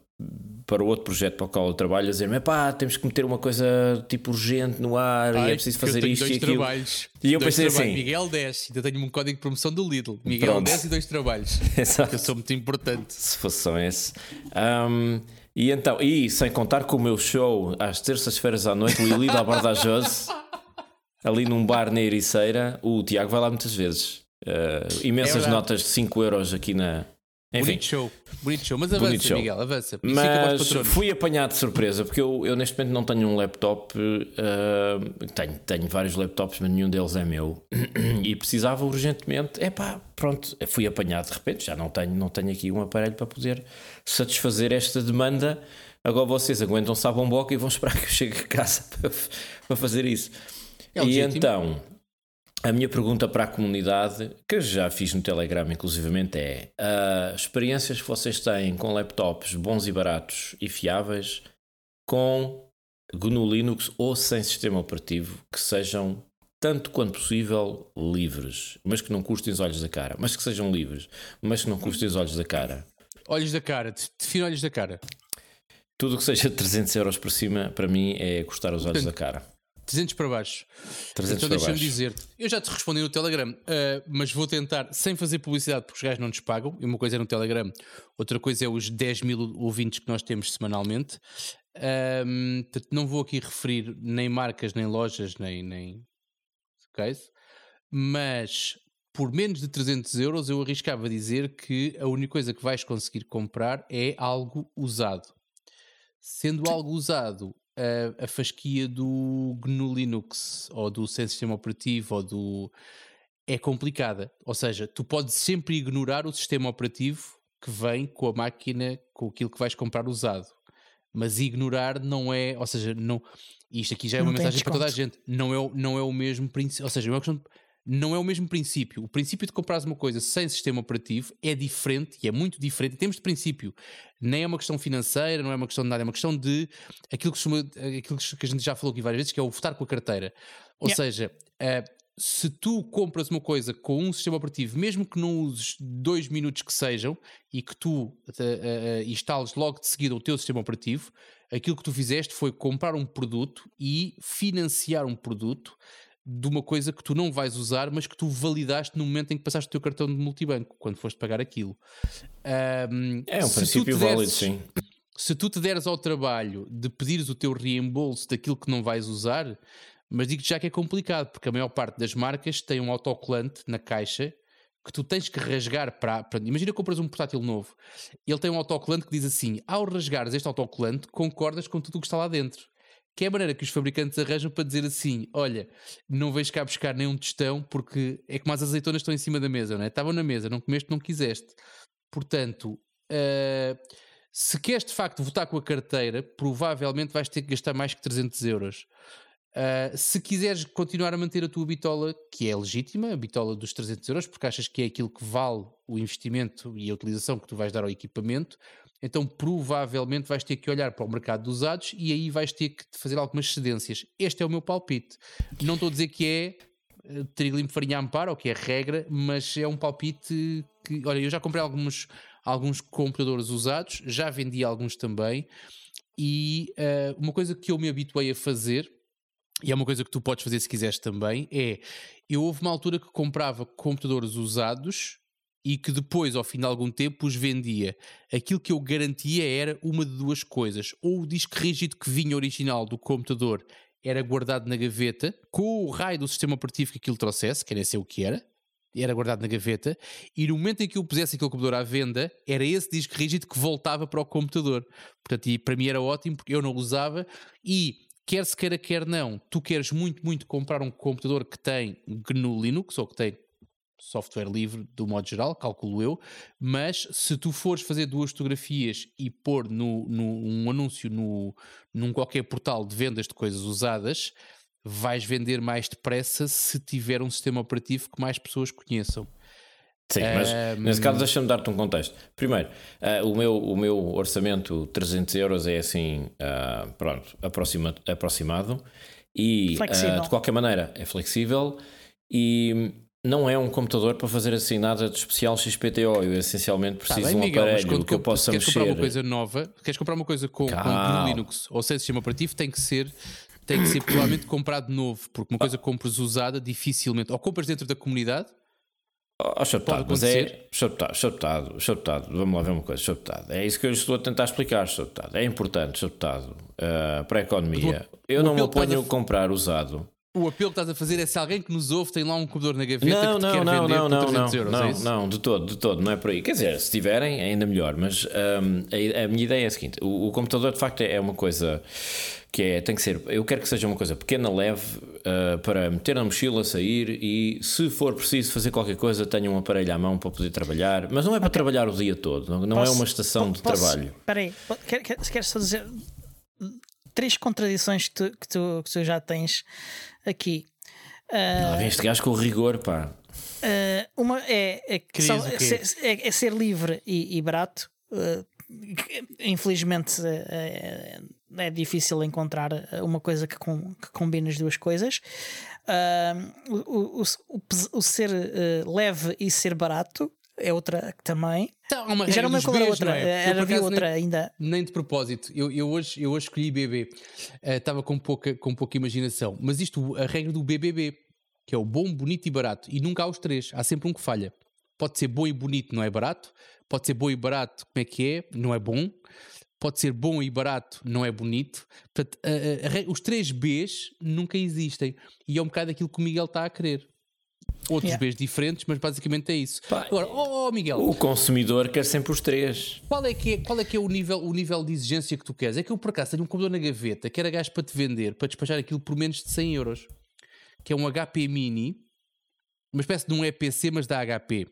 para o outro projeto para o qual eu trabalho, a dizer-me: pá, temos que meter uma coisa tipo urgente no ar Ai, e é preciso fazer isto e aquilo. trabalhos. E eu Dois pensei trabalhos. assim- Miguel 10, ainda tenho um código de promoção do Lidl. Miguel Pronto. 10 e dois trabalhos. Exato. Eu sou muito importante. Se fosse só esse. Ahm, e então, e sem contar com o meu show às terças-feiras à noite, Lili da Bardajose, ali num bar na Ericeira, o Tiago vai lá muitas vezes. Ah, imensas É notas de 5 euros aqui na. Enfim, Bonito show. Bonito show. Mas avança, show. Miguel, avança. Mas fui apanhado de surpresa porque eu, eu neste momento não tenho um laptop. ah, tenho, tenho vários laptops, mas nenhum deles é meu. E precisava urgentemente. É pá, pronto, fui apanhado de repente. Já não tenho, não tenho aqui um aparelho para poder satisfazer esta demanda. Agora vocês aguentam-se à bomboca e vão esperar que eu chegue a casa para, para fazer isso. É e legítimo. então, a minha pergunta para a comunidade, que eu já fiz no Telegram inclusivamente, é ah, experiências que vocês têm com laptops bons e baratos e fiáveis com GNU Linux ou sem sistema operativo que sejam tanto quanto possível livres, mas que não custem os olhos da cara, mas que sejam livres, mas que não custem os olhos da cara. Olhos da cara. Define olhos da cara. Tudo o que seja 300 euros por cima, para mim, é custar os olhos da cara. 300 para baixo. 300 então deixa-me dizer-te, eu já te respondi no Telegram, ah, mas vou tentar, sem fazer publicidade, porque os gajos não nos pagam. E uma coisa é no Telegram, outra coisa é os 10 mil ouvintes que nós temos semanalmente. Não vou aqui referir nem marcas, nem lojas, nem, nem case, mas por menos de 300 euros eu arriscava dizer que a única coisa que vais conseguir comprar é algo usado. Sendo algo usado, a, a fasquia do GNU Linux ou do sem sistema operativo ou do é complicada. Ou seja, tu podes sempre ignorar o sistema operativo que vem com a máquina, com aquilo que vais comprar usado. Mas ignorar não é, ou seja, não, isto aqui já é uma Não tem mensagem para toda a desconto. gente. Não é, o- não é o mesmo princípio, ou seja, é uma questão de- não é o mesmo princípio. O princípio de comprares uma coisa sem sistema operativo é diferente e é muito diferente em termos de princípio. Nem é uma questão financeira, não é uma questão de nada, é uma questão de aquilo que, chama- aquilo que a gente já falou aqui várias vezes, que é o votar com a carteira. Ou Yeah. seja, eh, se tu compras uma coisa com um sistema operativo, mesmo que não uses dois minutos que sejam e que tu uh, uh, instales logo de seguida o teu sistema operativo, aquilo que tu fizeste foi comprar um produto e financiar um produto de uma coisa que tu não vais usar, mas que tu validaste no momento em que passaste o teu cartão de multibanco, quando foste pagar aquilo. Um, é um princípio válido, sim. Se tu te deres ao trabalho de pedires o teu reembolso daquilo que não vais usar, mas digo-te já que é complicado, porque a maior parte das marcas tem um autocolante na caixa que tu tens que rasgar para, para. Imagina que compras um portátil novo, ele tem um autocolante que diz assim: ao rasgares este autocolante, concordas com tudo o que está lá dentro. Que é a maneira que os fabricantes arranjam para dizer assim: olha, não vais cá buscar nenhum tostão porque é como as azeitonas estão em cima da mesa, não é? Estavam na mesa, não comeste, não quiseste. Portanto, uh, se queres de facto votar com a carteira, provavelmente vais ter que gastar mais que 300 euros. Uh, se quiseres continuar a manter a tua bitola, que é legítima, a bitola dos 300 euros, porque achas que é aquilo que vale o investimento e a utilização que tu vais dar ao equipamento, então provavelmente vais ter que olhar para o mercado dos usados e aí vais ter que fazer algumas cedências. Este é o meu palpite. Não estou a dizer que é uh, trigo limpo farinha amparo ou que é regra, mas é um palpite que, olha, eu já comprei alguns, alguns computadores usados, já vendi alguns também, e uh, uma coisa que eu me habituei a fazer e é uma coisa que tu podes fazer se quiseres também, é eu houve uma altura que comprava computadores usados e que depois, ao fim de algum tempo, os vendia. Aquilo que eu garantia era uma de duas coisas. Ou o disco rígido que vinha original do computador era guardado na gaveta, com o raio do sistema operativo que aquilo trouxesse, que era esse o que era, era guardado na gaveta, e no momento em que eu pusesse aquele computador à venda, era esse disco rígido que voltava para o computador. Portanto, e para mim era ótimo, porque eu não usava, e quer se queira, quer não, tu queres muito, muito comprar um computador que tem GNU Linux ou que tem software livre do modo geral, calculo eu, mas se tu fores fazer duas fotografias e pôr no, no, um anúncio no, num qualquer portal de vendas de coisas usadas, vais vender mais depressa se tiver um sistema operativo que mais pessoas conheçam. Sim, mas um... nesse caso deixa-me dar-te um contexto. Primeiro, uh, o, meu, o meu orçamento 300 euros é assim, uh, pronto, aproxima, aproximado e uh, de qualquer maneira é flexível e não é um computador para fazer assim nada de especial XPTO. Eu essencialmente tá preciso tá bem, de um Miguel, aparelho que eu possa queres mexer. comprar uma coisa nova, queres comprar uma coisa com, com Linux ou sem sistema operativo, tem que ser tem que ser provavelmente comprado novo, porque uma coisa que compras usada dificilmente, ou compras dentro da comunidade Oh, chaptado, mas é chaptado, chaptado, chaptado. Vamos lá ver uma coisa, chaptado. É isso que eu estou a tentar explicar, chaptado. É importante, chaptado, uh, para a economia. eu não me oponho a comprar usado. O apelo que estás a fazer é se alguém que nos ouve tem lá um computador na gaveta não, que não, quer não, vender não, por 300 não, euros, não, é não, de todo, de todo, não é por aí. Quer dizer, se tiverem, ainda melhor, mas um, a, a, minha ideia é a seguinte: o, o computador de facto é uma coisa que é, tem que ser, eu quero que seja uma coisa pequena, leve, uh, para meter na mochila, sair e se for preciso fazer qualquer coisa, tenha um aparelho à mão para poder trabalhar, mas não é para okay. trabalhar o dia todo, não, não é posso, é uma estação de posso, trabalho. Espera aí, queres só dizer três contradições que tu, que tu, que tu já tens aqui. Uh, vem este gajo com rigor, pá. Uh, uma é, é, só, é, é, é, ser livre e, e barato. Uh, infelizmente é, é, difícil encontrar uma coisa que, com, que combine as duas coisas. Uh, o, o, o, o, ser uh, leve e ser barato é outra também. Então, uma Já não me lembro qual era outra. É? Era havia outra nem, ainda. Nem de propósito. Eu, eu, hoje, eu hoje escolhi BB. Estava uh, com, pouca, com pouca imaginação. Mas isto, a regra do BBB, que é o bom, bonito e barato. E nunca há os três. Há sempre um que falha. Pode ser bom e bonito, não é barato. Pode ser bom e barato, como é que é? Não é bom. Pode ser bom e barato, não é bonito. Portanto, a, a, a, os três Bs nunca existem. E é um bocado aquilo que o Miguel está a querer. Outros yeah. Bs diferentes, mas basicamente é isso. Pá, Agora, oh, oh, Miguel. O consumidor quer sempre os três. Qual é que é, qual é, que é o, nível, o nível de exigência que tu queres? É que eu, por acaso, tenho um computador na gaveta que era gajo para te vender, para despachar aquilo por menos de 100 euros. Que é um HP Mini, uma espécie de um EPC, mas da HP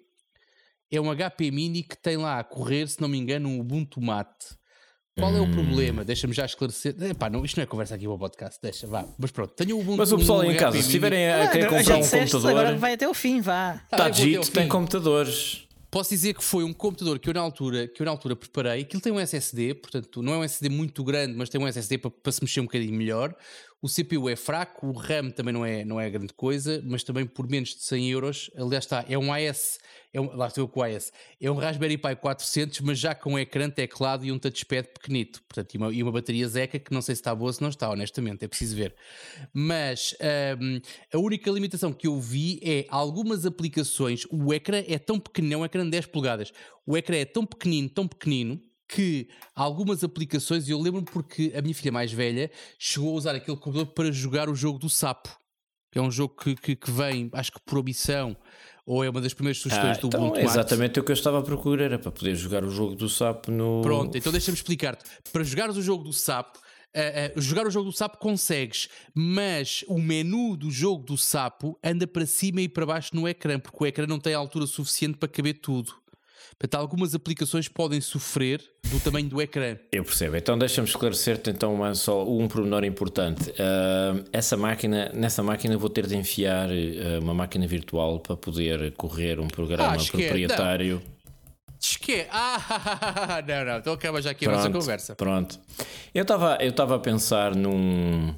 é um HP Mini que tem lá a correr, se não me engano, um Ubuntu Mate. Qual é o hum. problema? Deixa-me já esclarecer. Epá, não, isto não é conversa aqui para o podcast, deixa, vá. Mas pronto, tenho o Ubuntu Mas o pessoal um em casa, se estiverem a, querer comprar um computador. Agora vai até o fim, vá. Está ah, dito, tem computadores. Posso dizer que foi um computador que eu na altura, que eu na altura preparei. Aquilo tem um SSD, portanto, não é um SSD muito grande, mas tem um SSD para, para se mexer um bocadinho melhor. O CPU é fraco, o RAM também não é, não é grande coisa, mas também por menos de 100 euros, aliás está, é um AS, é um, lá estou eu com o AS, é um Raspberry Pi 400, mas já com um ecrã, teclado e um touchpad pequenito, portanto, e uma, e uma bateria Zeca que não sei se está boa se não está, honestamente, é preciso ver. Mas um, a única limitação que eu vi é algumas aplicações, o ecrã é tão pequenino, é um ecrã de 10 polegadas, o ecrã é tão pequenino, tão pequenino, que algumas aplicações, e eu lembro-me porque a minha filha mais velha chegou a usar aquele computador para jogar o jogo do sapo. Que é um jogo que, que, que vem, acho que por omissão, ou é uma das primeiras sugestões Ah, do então, Ultimate. exatamente o que eu estava a procurar, era para poder jogar o jogo do sapo no. Pronto, então deixa-me explicar-te. Para jogares o jogo do sapo, ah, ah, jogar o jogo do sapo consegues, mas o menu do jogo do sapo anda para cima e para baixo no ecrã, porque o ecrã não tem a altura suficiente para caber tudo. Portanto, algumas aplicações podem sofrer do tamanho do ecrã. Eu percebo. Então deixa-me esclarecer-te então só um pormenor importante. Ah, essa máquina, nessa máquina vou ter de enfiar ah, uma máquina virtual para poder correr um programa Ah, proprietário. Esque... Ah, não, não, então acaba já aqui a nossa conversa. Pronto. Eu estava eu estava a pensar num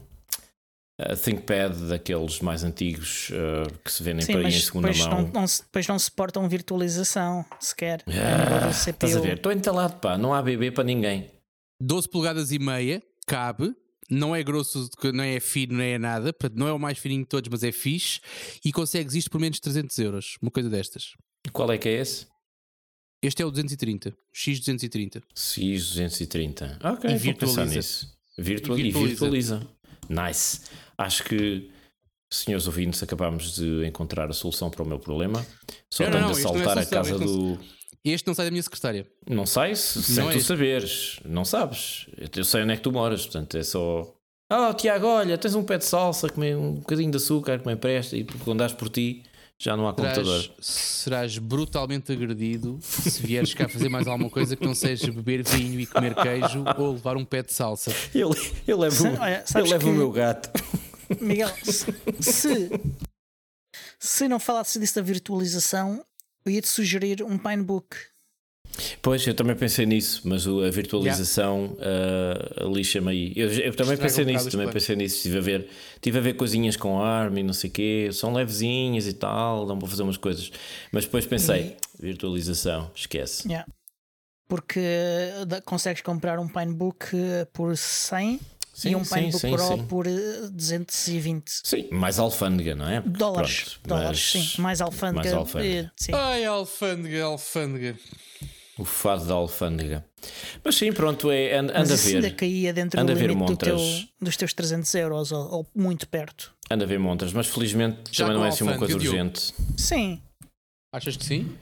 ah, ThinkPad daqueles mais antigos ah, que se vendem Sim, para aí em segunda depois mão. não, não, se- depois não suportam virtualização sequer. Ah, a nível do CPU. estás a ver? Estou entalado, pá. Não há bebê para ninguém. 12 polegadas e meia, cabe. Não é grosso, não é fino, não é nada. Não é o mais fininho de todos, mas é fixe. E consegues isto por menos de 300 euros. Uma coisa destas. Qual é que é esse? Este é o 230, o X230. CIS 230. Ok, E virtualiza. nisso. Virtual, E e virtualiza. virtualiza. Nice. Acho que, senhores ouvintes, acabámos de encontrar a solução para o meu problema. Só Não, tenho não, de não é saltar a casa do. Este não sai da minha secretária. Não sai se- sem Não é tu este. saberes. Não sabes. Eu sei onde é que tu moras, portanto é só. Oh, Tiago, olha, tens um pé de salsa, comer um bocadinho de açúcar que me empresta e quando andas por ti já não há computador. Serás, serás brutalmente agredido se vieres cá fazer mais alguma coisa que não seja beber vinho e comer queijo ou levar um pé de salsa. Eu, eu levo, Sa- olha, eu levo o que- meu gato. Miguel, se, se, não falasses disso da virtualização, eu ia-te sugerir um Pinebook. Pois, eu também pensei nisso, mas a virtualização ah, lixa-me aí. Eu, eu também Estraga pensei um nisso, também planos. pensei nisso. Estive a ver, tive a ver coisinhas com ARM e não sei o quê, são levezinhas e tal, dão para fazer umas coisas. Mas depois pensei, virtualização, esquece. Yeah. Porque eh, consegues comprar um Pinebook eh, por 100 Sim, e um sim, sim, Pro sim. por eh, 220 Sim, mais alfândega, não é? dólares. Pronto, dólares, mas sim. Mais alfândega. mais alfândega. eh, sim. Ai, alfândega, alfândega. O fado da alfândega. Mas sim, pronto, é, and- anda a isso ainda ver. caía dentro Anda do a ver limite do teu, dos teus 300 euros ou, ou muito perto. Anda a ver montras, mas felizmente Já também não é assim uma coisa urgente. Sim, Achas que sim?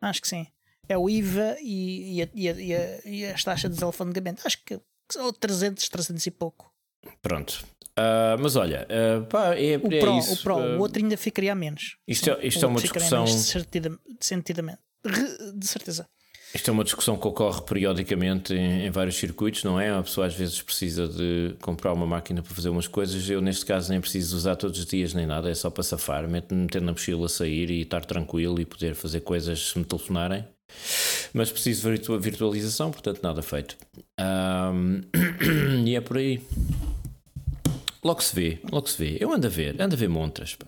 acho que sim. É o IVA e, e, a- e, a- e, a- e as taxas de alfandegamento. Acho que são 300, 300 e pouco. Pronto. Ah, mas olha, ah, pá, é, O é Pro, isso. o, Pro Ah, o outro ainda ficaria a menos. Isto é- isto é uma discussão- menos sentidamente. De certeza. Isto é uma discussão que ocorre periodicamente em, em vários circuitos, não é? A pessoa às vezes precisa de comprar uma máquina para fazer umas coisas. Eu, neste caso, nem preciso usar todos os dias nem nada, é só para safar, meter na mochila, sair e estar tranquilo e poder fazer coisas se me telefonarem. Mas preciso de virtu- virtualização, portanto, nada feito. Ahm, e é por aí. Logo se vê, logo se vê. Eu ando a ver, ando a ver montras. pá.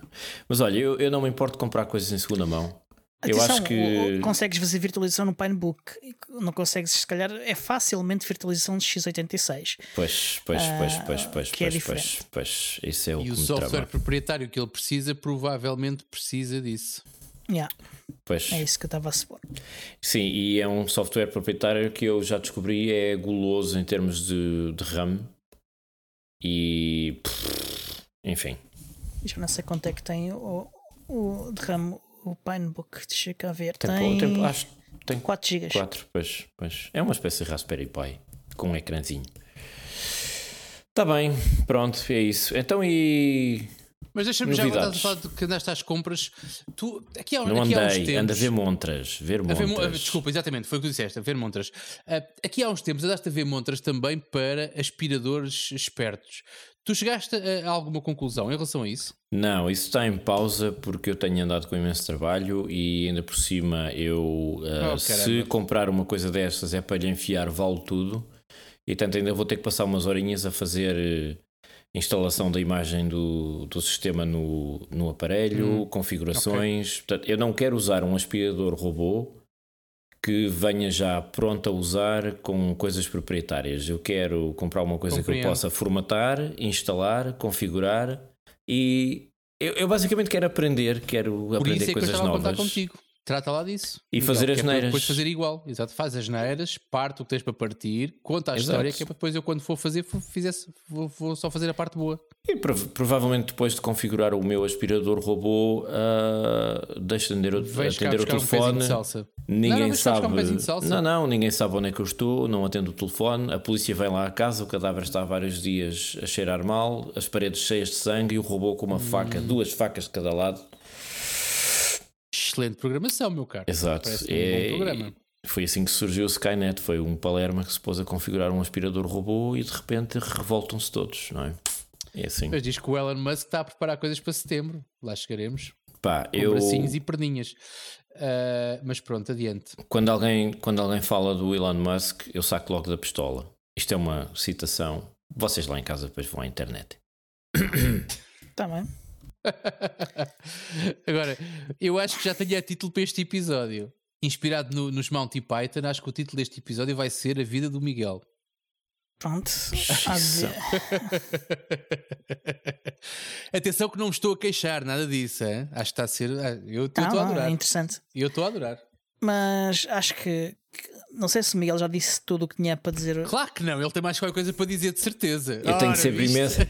Mas olha, eu, eu não me importo de comprar coisas em segunda mão. Eu Atenção, acho que. consegues fazer virtualização no Pinebook. Não consegues, se calhar, é facilmente virtualização de x86. Pois, pois, pois, Ah, pois, pois, que é pois, pois, pois, isso é o E que o software proprietário que ele precisa provavelmente precisa disso. Yeah, Pois, é isso que eu estava a supor. sim, e é um software proprietário que eu já descobri é guloso em termos de, de RAM e enfim, Já não sei quanto é que tem o, o de RAM, o Pinebook. Deixa cá ver. tem, Tem, tem, acho que tem 4 GB. 4, pois, pois, é uma espécie de Raspberry Pi com um ecrãzinho. Está bem, pronto, é isso. Então e Mas deixa-me já voltar a falar de que andaste às compras. Tu, aqui há, não aqui há uns tempos, anda a ver montras, ver ver montras. a- desculpa, exatamente, foi o que tu disseste, a ver montras. Ah, aqui há uns tempos andaste a ver montras também para aspiradores espertos. Tu chegaste a, alguma conclusão em relação a isso? Não, isso está em pausa porque eu tenho andado com imenso trabalho e ainda por cima eu uh, Oh, se comprar uma coisa destas é para lhe enfiar vale tudo e tanto ainda vou ter que passar umas horinhas a fazer instalação da imagem do, do sistema no, no aparelho, configurações. Portanto, eu não quero usar um aspirador robô que venha já pronto a usar com coisas proprietárias. Eu quero comprar uma coisa que Compreendo. eu possa formatar, instalar, configurar e eu, eu basicamente quero aprender, quero Por aprender é que eu coisas novas. Trata lá disso. E fazer as é para neiras. Depois fazer igual. Exato. Faz as neiras, parte o que tens para partir, conta a Exato. história, que é para depois eu, quando for fazer, fizesse, vou, vou só fazer a parte boa. E prov- provavelmente depois de configurar o meu aspirador robô, uh, de atender, o- Vais cá atender o um telefone. de. Ninguém Não, não, sabe. um de. Não, não, ninguém sabe onde é que eu estou, não atendo o telefone. A polícia vem lá à casa, o cadáver está há vários dias a cheirar mal, as paredes cheias de sangue e o robô com uma Hum. faca, duas facas de cada lado. Excelente programação, meu caro. Exato. Parece um É- bom programa. Foi assim que surgiu o Skynet. Foi um Palerma que se pôs a configurar um aspirador robô e de repente revoltam-se todos, não é? É assim. Mas diz que o Elon Musk está a preparar coisas para setembro. Lá chegaremos. Pá, Com eu. bracinhos e perninhas. Ah, mas pronto, adiante. Quando alguém, quando alguém fala do Elon Musk, eu saco logo da pistola. Isto é uma citação. Vocês lá em casa depois vão à internet. Tá bem. Agora, eu acho que já tenho a título para este episódio. Inspirado no- nos Monty Python, acho que o título deste episódio vai ser A Vida do Miguel. Pronto. Ver. Atenção que não me estou a queixar, nada disso. hein? Acho que está a ser. ah, Eu estou a adorar. é interessante. Eu estou a adorar. Mas acho que, que- Não sei se o Miguel já disse tudo o que tinha para dizer. Claro que não, ele tem mais qualquer coisa para dizer, de certeza. Eu tenho Ora, sempre imensa.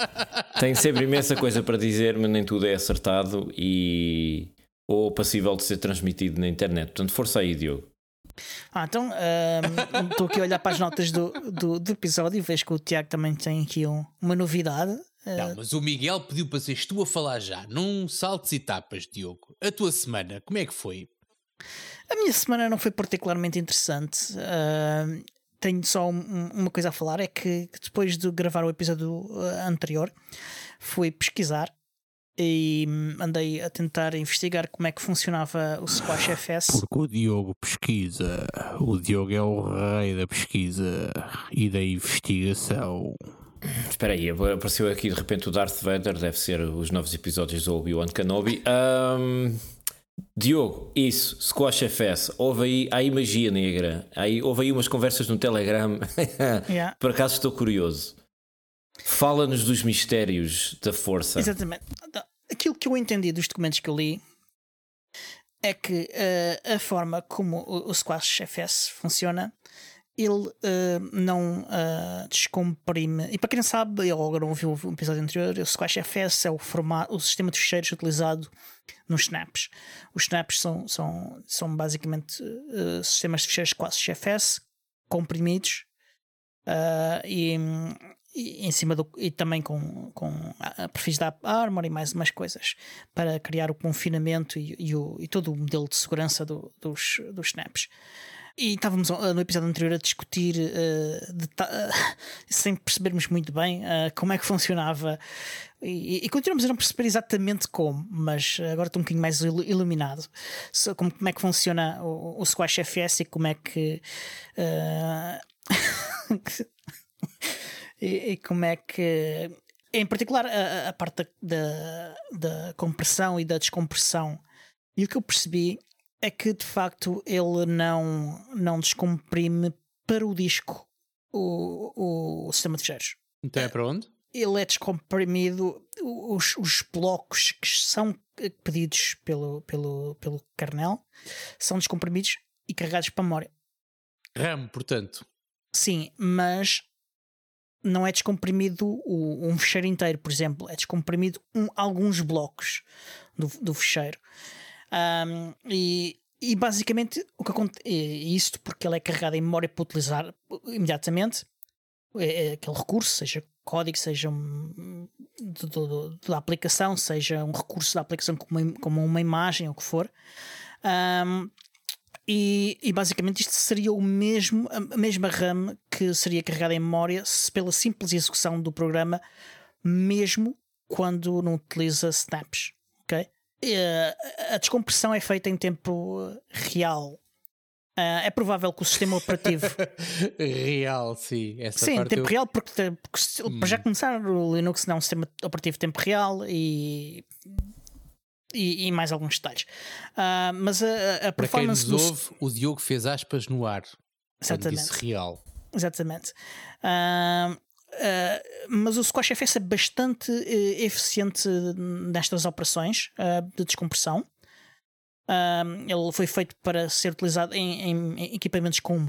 tenho sempre imensa coisa para dizer, mas nem tudo é acertado e. ou passível de ser transmitido na internet. Portanto, força aí, Diogo. Ah, então estou aqui a olhar para as notas do, do, do episódio e vejo que o Tiago também tem aqui um- uma novidade. Ah, Não, mas o Miguel pediu para seres tu a falar já, num saltos e tapas, Diogo. A tua semana, como é que foi? A minha semana não foi particularmente interessante. Ahm, tenho só um- um- uma coisa a falar: é que depois de gravar o episódio ah, anterior, fui pesquisar e hum, andei a tentar investigar como é que funcionava o Squash FS. Porque o Diogo pesquisa, o Diogo é o rei da pesquisa e da investigação. Espera aí, apareceu aqui de repente o Darth Vader, deve ser os novos episódios do Obi-Wan Kenobi. Ahm, Diogo, isso, Squash FS, houve aí, há aí magia negra, aí, houve aí umas conversas no Telegram. Yeah. Por acaso estou curioso. Fala-nos dos mistérios da força. Exatamente. Aquilo que eu entendi dos documentos que eu li é que eh, a forma como o, o Squash FS funciona, ele eh, não eh, descomprime. E para quem não sabe, eu agora não ouviu o episódio anterior, o Squash FS é o, formato, o sistema de ficheiros utilizado nos snaps. Os snaps são, são, são basicamente eh, sistemas de ficheiros Squash FS comprimidos ah, e, e em cima do e também com, com a- a perfis da Armor e mais umas coisas para criar o confinamento e, e, o, e todo o modelo de segurança do- dos, dos snaps. E estávamos ah, no episódio anterior a discutir ah, deta- ah, sem percebermos muito bem ah, como é que funcionava e, e continuamos a não perceber exatamente como, mas agora estou um bocadinho mais ilu- iluminado como, como é que funciona o, o Squash FS e como é que ah, e, e como é que, em particular, a, a parte da, da, da compressão e da descompressão. E o que eu percebi é que de facto ele não, não descomprime para o disco o, o sistema de fecheiros. Então é para onde? Ele é descomprimido, os, os blocos que são pedidos pelo, pelo, pelo kernel são descomprimidos e carregados para a memória. RAM, portanto. Sim, mas não é descomprimido o, um fecheiro inteiro, por exemplo, é descomprimido um- alguns blocos do, do fecheiro. Ahm, e, e basicamente o que acontece, isto porque ele é carregado em memória para utilizar imediatamente é, é aquele recurso, seja código, seja um, da aplicação, seja um recurso da aplicação como uma, como uma imagem, ou o que for. Ahm, e, e basicamente isto seria o mesmo, a mesma RAM que seria carregada em memória pela simples execução do programa, mesmo quando não utiliza snaps. ok? E, eh, a descompressão é feita em tempo real. Ah, é provável que o sistema operativo. Real, sim. Essa sim, tempo eu- real, porque, porque para já começar, o Linux não é um sistema operativo tempo real e. E, e mais alguns detalhes. Ah, mas a, a Para quem performance nos do. ouve, o Diogo fez aspas no ar. Exatamente. disse real. Exatamente. Ah, mas o Squash FS é bastante eh, eficiente nestas operações de descompressão. Ah, ele foi feito para ser utilizado em, em- equipamentos com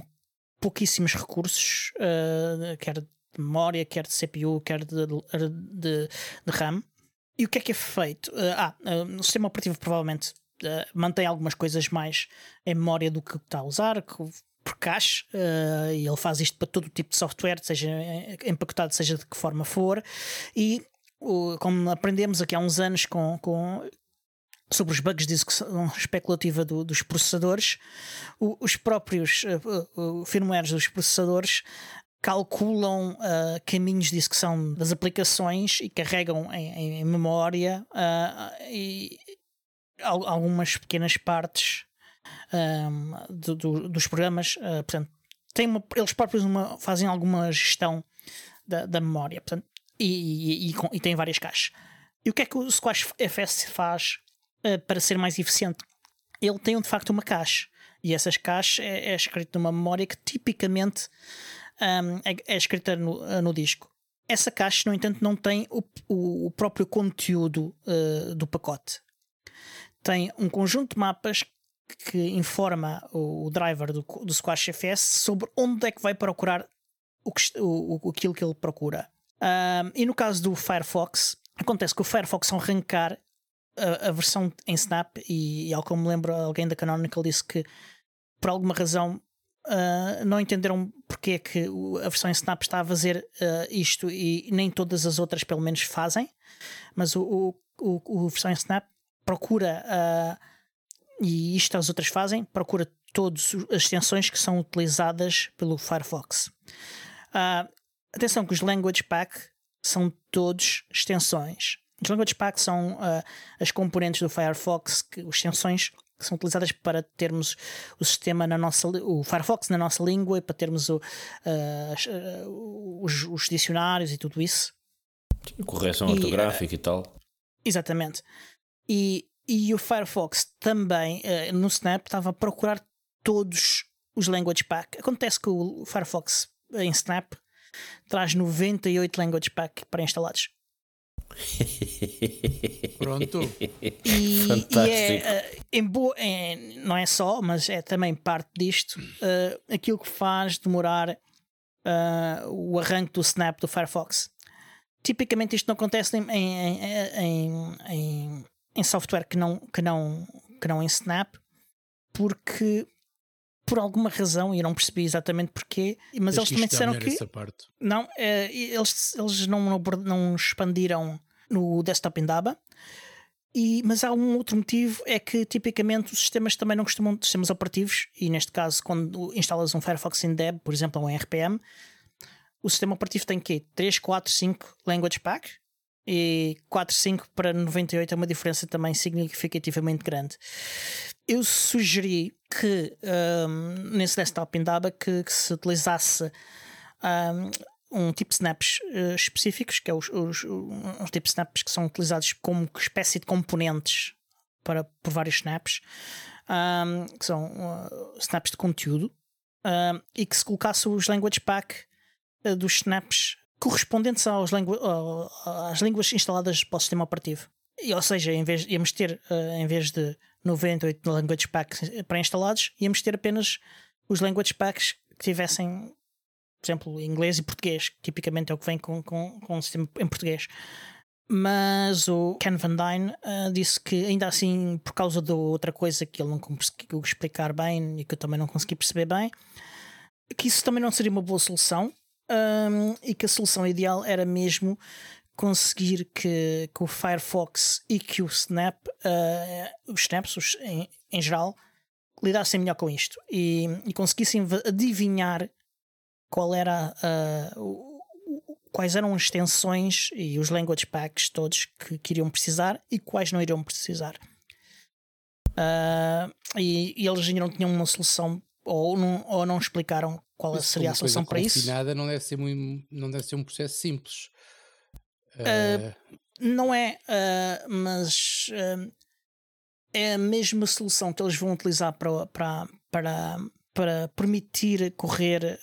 pouquíssimos recursos, ah, quer de memória, quer de CPU, quer de, de- de RAM. E o que é que é feito? ah, ah, o sistema operativo provavelmente ah, mantém algumas coisas mais em memória do que está a usar, que por cache, eh, e ele faz isto para todo o tipo de software, seja empacotado, seja de que forma for, e como aprendemos aqui há uns anos com, com- sobre os bugs de execução especulativa do- dos processadores, o- os próprios eh, firmwares dos processadores calculam ah, caminhos de execução das aplicações e carregam em, em memória e al- algumas pequenas partes um, do- do- dos programas. uh, portanto, têm uma- eles próprios uma- fazem alguma gestão da, da memória portanto, e, e, e, e têm várias caixas. E o que é que o Squash FS faz uh, para ser mais eficiente? Ele tem de facto uma cache e essas caches é, é escrita numa memória que tipicamente um, é, é escrita no, uh, no disco. Essa caixa, no entanto, não tem o, o- o próprio conteúdo uh, do pacote. Tem um conjunto de mapas que informa o, o driver do, do Squash FS sobre onde é que vai procurar o, o, aquilo que ele procura. Ahm, e no caso do Firefox, acontece que o Firefox, ao arrancar a, a versão em Snap, e, e ao que me lembro, alguém da Canonical disse que por alguma razão ah, não entenderam porque é que a versão em Snap está a fazer ah, isto e nem todas as outras, pelo menos, fazem. Mas o, o, o, o versão em Snap procura. ah, e isto as outras fazem, procura todas as extensões que são utilizadas pelo Firefox. Atenção que os Language Pack são todos extensões. Os Language Pack são ah, as componentes do Firefox, que, as extensões que são utilizadas para termos o sistema na nossa o Firefox na nossa língua e para termos o, ah, os, os dicionários e tudo isso. Correção E, ortográfica e tal. Exatamente. E, e o Firefox também, no Snap, estava a procurar todos os language pack. Acontece que o Firefox em Snap traz 98 language pack pré-instalados. Pronto. E, e Fantástico. é, eh, em boa, em- não é só, mas é também parte disto, eh, aquilo que faz demorar eh, o arranque do Snap do Firefox. Tipicamente isto não acontece em, em, em, em, em software que não, que, não, que não em Snap, porque por alguma razão, e eu não percebi exatamente porquê, mas eles também disseram que essa parte. não, eh, eles, eles não, não, não expandiram no desktop em Daba. E, mas há um outro motivo: é que tipicamente os sistemas também não costumam, sistemas operativos, e neste caso, quando instalas um Firefox em Deb, por exemplo, ou um RPM, o sistema operativo tem quê? 3, 4, 5 language pack e 4, 5 para 98 é uma diferença também significativamente grande. Eu sugeri que hum, nesse desktop em Daba que, que se utilizasse hum, um tipo de snaps eh, específicos, que é os, os, os tipos de snaps que são utilizados como espécie de componentes para, por vários snaps, hum, que são uh, snaps de conteúdo, hum, e que se colocasse os language pack eh, dos snaps correspondentes ao- às línguas instaladas para o sistema operativo. E, ou seja, em vez, íamos ter, eh, em vez de 98 language packs pré-instalados, íamos ter apenas os language packs que tivessem, por exemplo, inglês e português, que tipicamente é o que vem com, com, com o sistema em português. Mas o Ken Van Dyne eh, disse que, ainda assim, por causa de outra coisa que ele não conseguiu explicar bem e que eu também não consegui perceber bem, que isso também não seria uma boa solução hum, e que a solução ideal era mesmo conseguir que, que o Firefox e que o Snap, eh, os Snaps os- em, em geral, lidassem melhor com isto e, e conseguissem adivinhar qual era o- quais eram as extensões e os language packs todos que, que iriam precisar e quais não iriam precisar. Ah, e, e eles ainda não tinham uma solução ou não, ou não explicaram qual Mas seria a solução para isso. Não deve, ser muito, não deve ser um processo simples. Ah, Ah, Não é, ah, mas ah, é a mesma solução que eles vão utilizar para, para, para, para permitir correr,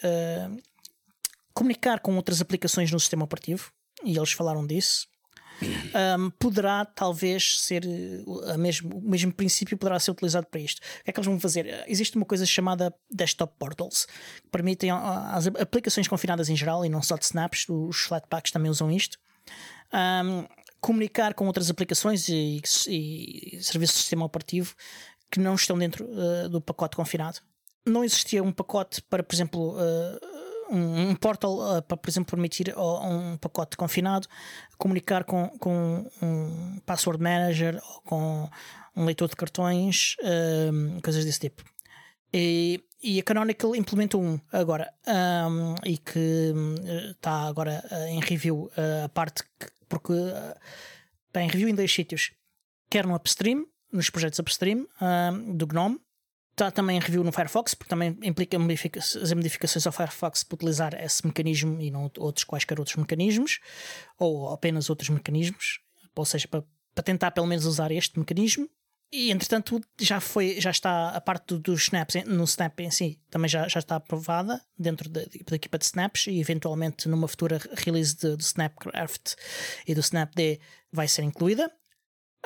comunicar com outras aplicações no sistema operativo, e eles falaram disso. Um, poderá talvez ser uh, a mesmo, o mesmo princípio poderá ser utilizado para isto. O que é que eles vão fazer? Uh, Existe uma coisa chamada desktop portals que permitem às aplicações confinadas em geral e não só de snaps, os flatpaks também usam isto. um, comunicar com outras aplicações e, e serviços de sistema operativo que não estão dentro uh, do pacote confinado. Não existia um pacote para, por exemplo, uh, um, um portal uh, para, por exemplo, permitir a um pacote confinado comunicar com, com um password manager ou com um leitor de cartões, um, coisas desse tipo. E, e a Canonical implementou um agora um, e que está agora em review a parte que, porque está em review em dois sítios, quer no upstream, nos projetos upstream do GNOME, está também em review no Firefox, porque também implica as modificações ao Firefox para utilizar esse mecanismo e não outros quaisquer outros mecanismos, ou apenas outros mecanismos, ou seja, para, para tentar pelo menos usar este mecanismo. E entretanto já foi, já está a parte dos snaps no Snap em si, também já, já está aprovada dentro da, equipa de snaps e eventualmente numa futura release do Snapcraft e do Snapd vai ser incluída.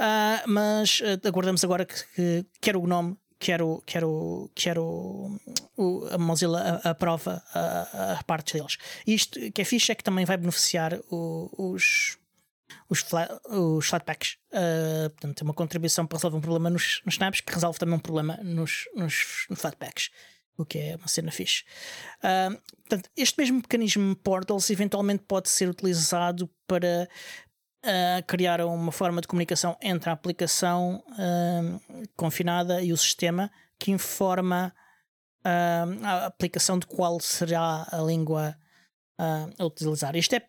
Uh, mas uh, aguardamos agora que, que quer o GNOME quero, quero, quero o, a Mozilla aprova a, a, parte deles. Isto que é fixe é que também vai beneficiar o, os, os, flat, os flatpaks. Uh, portanto, é uma contribuição para resolver um problema nos, nos snaps que resolve também um problema nos, nos, nos flatpaks. O que é uma cena fixe. Uh, portanto, este mesmo mecanismo Portals eventualmente pode ser utilizado para Uh, criar uma forma de comunicação entre a aplicação uh, confinada e o sistema que informa uh, a aplicação de qual será a língua a utilizar. Isto é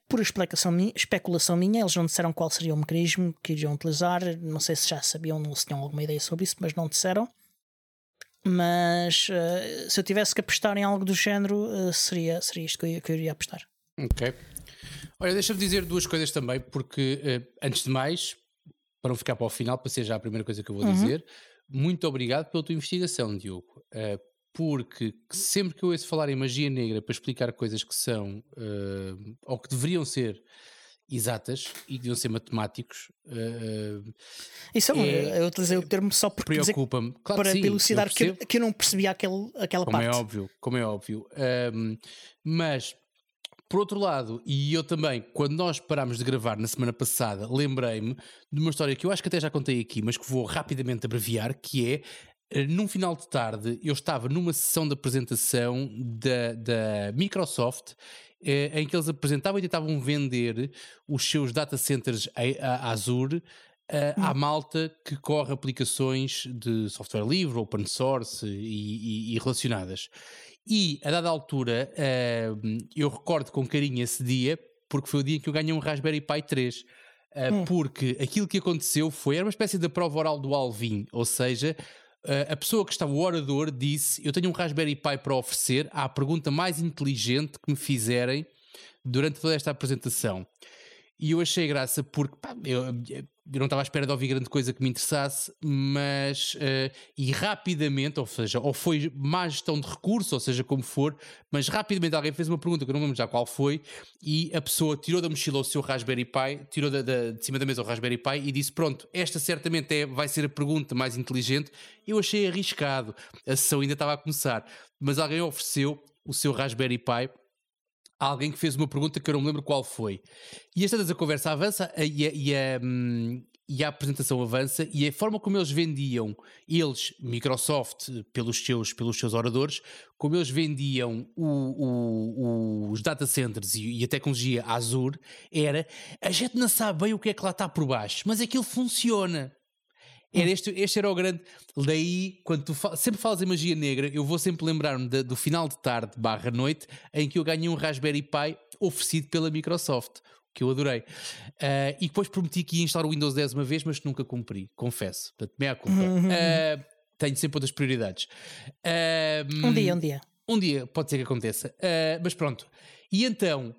minha, especulação minha, eles não disseram qual seria o mecanismo que iriam utilizar, não sei se já sabiam ou se tinham alguma ideia sobre isso, mas não disseram. Mas se eu tivesse que apostar em algo do género, seria, seria isto que eu, que eu iria apostar. Ok. Olha, deixa-me dizer duas coisas também, porque uh, antes de mais, para não ficar para o final, para ser já a primeira coisa que eu vou uhum. dizer, muito obrigado pela tua investigação, Diogo. Uh, porque sempre que eu ouço falar em magia negra para explicar coisas que são uh, ou que deveriam ser exatas e deviam ser matemáticos. Uh, Isso é, é, eu utilizei o termo só porque preocupa-me claro, para sim, elucidar que, eu, que eu não percebia aquele, aquela como parte. Como é óbvio, como é óbvio. Um, mas por outro lado, e eu também, quando nós parámos de gravar na semana passada, lembrei-me de uma história que eu acho que até já contei aqui, mas que vou rapidamente abreviar, que é eh, num final de tarde, eu estava numa sessão de apresentação da, da Microsoft eh, em que eles apresentavam e tentavam vender os seus data centers a, a Azure Uh, há malta que corre aplicações de software livre, open source e, e, e relacionadas. E a dada altura, uh, eu recordo com carinho esse dia, porque foi o dia em que eu ganhei um Raspberry Pi 3. Uh, hum. Porque aquilo que aconteceu foi, era uma espécie de prova oral do Alvin, ou seja, uh, a pessoa que estava, o orador, disse: Eu tenho um Raspberry Pi para oferecer à pergunta mais inteligente que me fizerem durante toda esta apresentação. E eu achei graça porque pá, eu, eu não estava à espera de ouvir grande coisa que me interessasse, mas uh, e rapidamente, ou seja, ou foi má gestão de recursos, ou seja, como for, mas rapidamente alguém fez uma pergunta que eu não lembro já qual foi, e a pessoa tirou da mochila o seu Raspberry Pi, tirou da, da, de cima da mesa o Raspberry Pi e disse: Pronto, esta certamente é, vai ser a pergunta mais inteligente. Eu achei arriscado, a sessão ainda estava a começar, mas alguém ofereceu o seu Raspberry Pi alguém que fez uma pergunta que eu não me lembro qual foi. E esta a conversa avança e a, e, a, hum, e a, apresentação avança e a forma como eles vendiam, eles, Microsoft, pelos seus, pelos seus oradores, como eles vendiam o, o, os data centers e, e, a tecnologia Azure, era a gente não sabe bem o que é que lá está por baixo, mas aquilo funciona. Era este, este era o grande. Daí, quando tu fal, sempre falas em magia negra, eu vou sempre lembrar-me do final de tarde barra noite em que eu ganhei um Raspberry Pi oferecido pela Microsoft, que eu adorei. Uh, e depois prometi que ia instalar o Windows 10 uma vez, mas nunca cumpri, confesso. Portanto, meia culpa. Uh, tenho sempre outras prioridades. Ahm, Um dia, um dia. um dia pode ser que aconteça. Mas pronto. E então,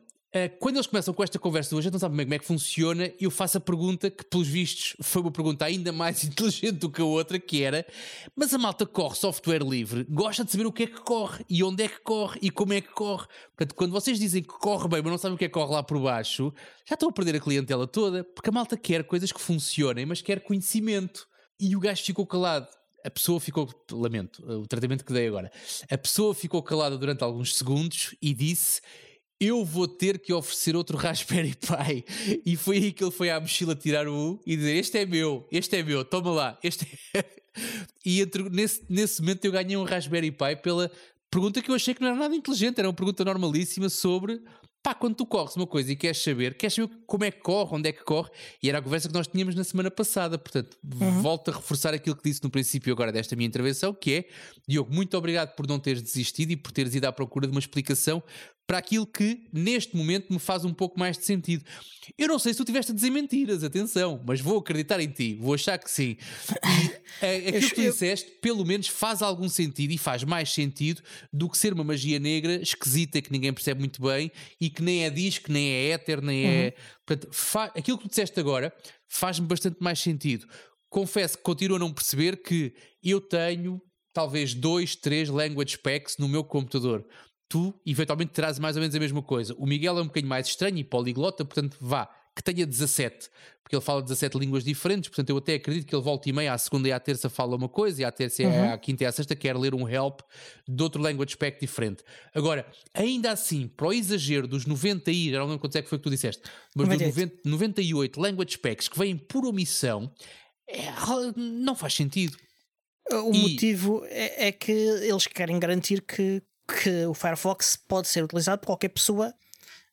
quando eles começam com esta conversa hoje, não sabe bem como é que funciona, eu faço a pergunta que, pelos vistos, foi uma pergunta ainda mais inteligente do que a outra, que era: mas a malta corre software livre, gosta de saber o que é que corre, e onde é que corre, e como é que corre. Portanto, quando vocês dizem que corre bem, mas não sabem o que é que corre lá por baixo, já estão a perder a clientela toda, porque a malta quer coisas que funcionem, mas quer conhecimento. E o gajo ficou calado. A pessoa ficou, lamento, o tratamento que dei agora. A pessoa ficou calada durante alguns segundos e disse: Eu vou ter que oferecer outro Raspberry Pi. E foi aí que ele foi à mochila tirar o U e dizer: Este é meu, este é meu, toma lá. Este é... E entre, nesse, nesse momento eu ganhei um Raspberry Pi pela pergunta que eu achei que não era nada inteligente, era uma pergunta normalíssima sobre. Pá, quando tu corres uma coisa e queres saber, queres saber como é que corre, onde é que corre, e era a conversa que nós tínhamos na semana passada. Portanto, volto a reforçar aquilo que disse no princípio agora desta minha intervenção, que é, Diogo, muito obrigado por não teres desistido e por teres ido à procura de uma explicação para aquilo que neste momento me faz um pouco mais de sentido. Eu não sei se tu tiveste a dizer mentiras, atenção, mas vou acreditar em ti, vou achar que sim. E eh, aquilo que tu disseste, pelo menos faz algum sentido e faz mais sentido do que ser uma magia negra esquisita que ninguém percebe muito bem e que nem é disco, nem é éter, nem é. Portanto, fa- aquilo que tu disseste agora faz-me bastante mais sentido. Confesso que continuo a não perceber que eu tenho talvez dois, três language packs no meu computador. Tu, eventualmente, terás mais ou menos a mesma coisa. O Miguel é um bocadinho mais estranho e poliglota, portanto, vá, que tenha 17, porque ele fala 17 línguas diferentes, portanto, eu até acredito que ele volta e meia, à segunda e à terça fala uma coisa, e à terça, e à quinta e à sexta quer ler um help de outro language pack diferente. Agora, ainda assim, para o exagero dos 90 e, já não lembro quantos é que foi que tu disseste, mas dos 98. 90, 98 language packs que vêm por omissão, é, não faz sentido. O E- motivo é, é que eles querem garantir que, que o Firefox pode ser utilizado por qualquer pessoa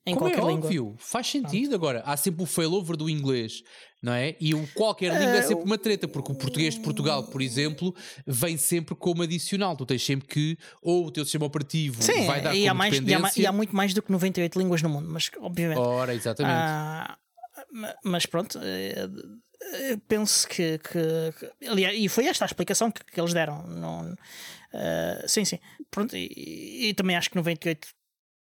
em Como é qualquer língua. óbvio, faz sentido. Agora, há sempre o failover do inglês, não é? E o qualquer língua é Eh, sempre uma treta, porque o português de Portugal, por exemplo, vem sempre como adicional. Tu tens sempre que, ou o teu sistema operativo Sim, vai dar e há, mais, e, há, e há muito mais do que 98 línguas no mundo, mas obviamente. Ora, exatamente. Ah, ma- mas pronto, eh, penso que, que- que- aliás, e foi esta a explicação que, que eles deram. Não, eh, sim, sim. Pronto, e, e também acho que 98,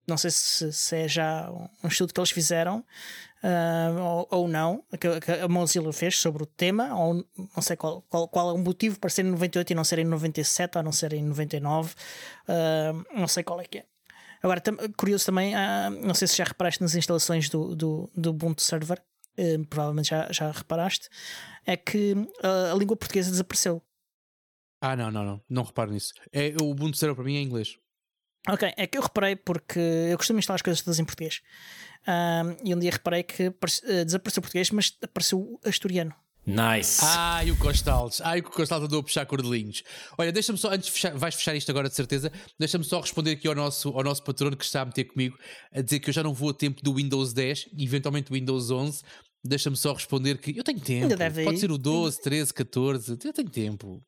não sei se, se é já um estudo que eles fizeram ah, ou, ou não, que, que a Mozilla fez sobre o tema, ou não sei qual, qual, qual é o motivo para ser em 98 e não ser em 97 ou não ser em 99, ah, não sei qual é que é. Agora, curioso também, ah, não sei se já reparaste nas instalações do, do, do Ubuntu Server, provavelmente já, já reparaste, é que a língua portuguesa desapareceu. Ah, não, não, não. Não reparo nisso. É, o Ubuntu Zero para mim é inglês. Ok, é que eu reparei porque eu costumo instalar as coisas todas em português. Ah, e um dia reparei que eh, desapareceu o português, mas apareceu o asturiano. Nice. Ai, o Costales. Ai, o Costales andou a puxar cordelinhos. Olha, deixa-me só, antes de fechar, vais fechar isto agora de certeza, deixa-me só responder aqui ao nosso, ao nosso patrono que está a meter comigo, a dizer que eu já não vou a tempo do Windows 10 e eventualmente do Windows 11. Deixa-me só responder que eu tenho tempo. Ainda deve Pode ser o 12, 13, 14. Eu tenho tempo.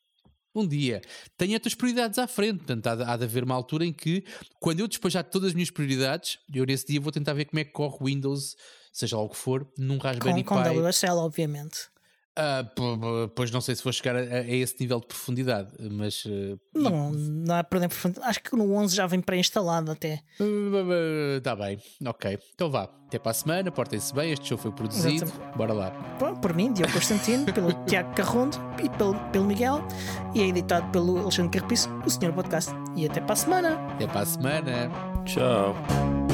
Um dia. Tenho as tuas prioridades à frente. Portanto, há de, há de haver uma altura em que, quando eu despejar todas as minhas prioridades, eu nesse dia vou tentar ver como é que corre o Windows, seja lá o que for, num Raspberry Com, com Pi. WSL, obviamente. Ah, p- pois não sei se vou chegar a, a esse nível de profundidade, mas ah, Não, não há problema. Acho que no 11 já vem pré-instalado até. Está bem, ok. Então vá, até para a semana, portem-se bem. Este show foi produzido. Exatamente. Bora lá. Por, por mim, Diogo Constantino, pelo Tiago Carrondo e pelo, pelo Miguel, e é editado pelo Alexandre Carpiço, o Senhor Podcast. E até para a semana! Até para a semana. Tchau.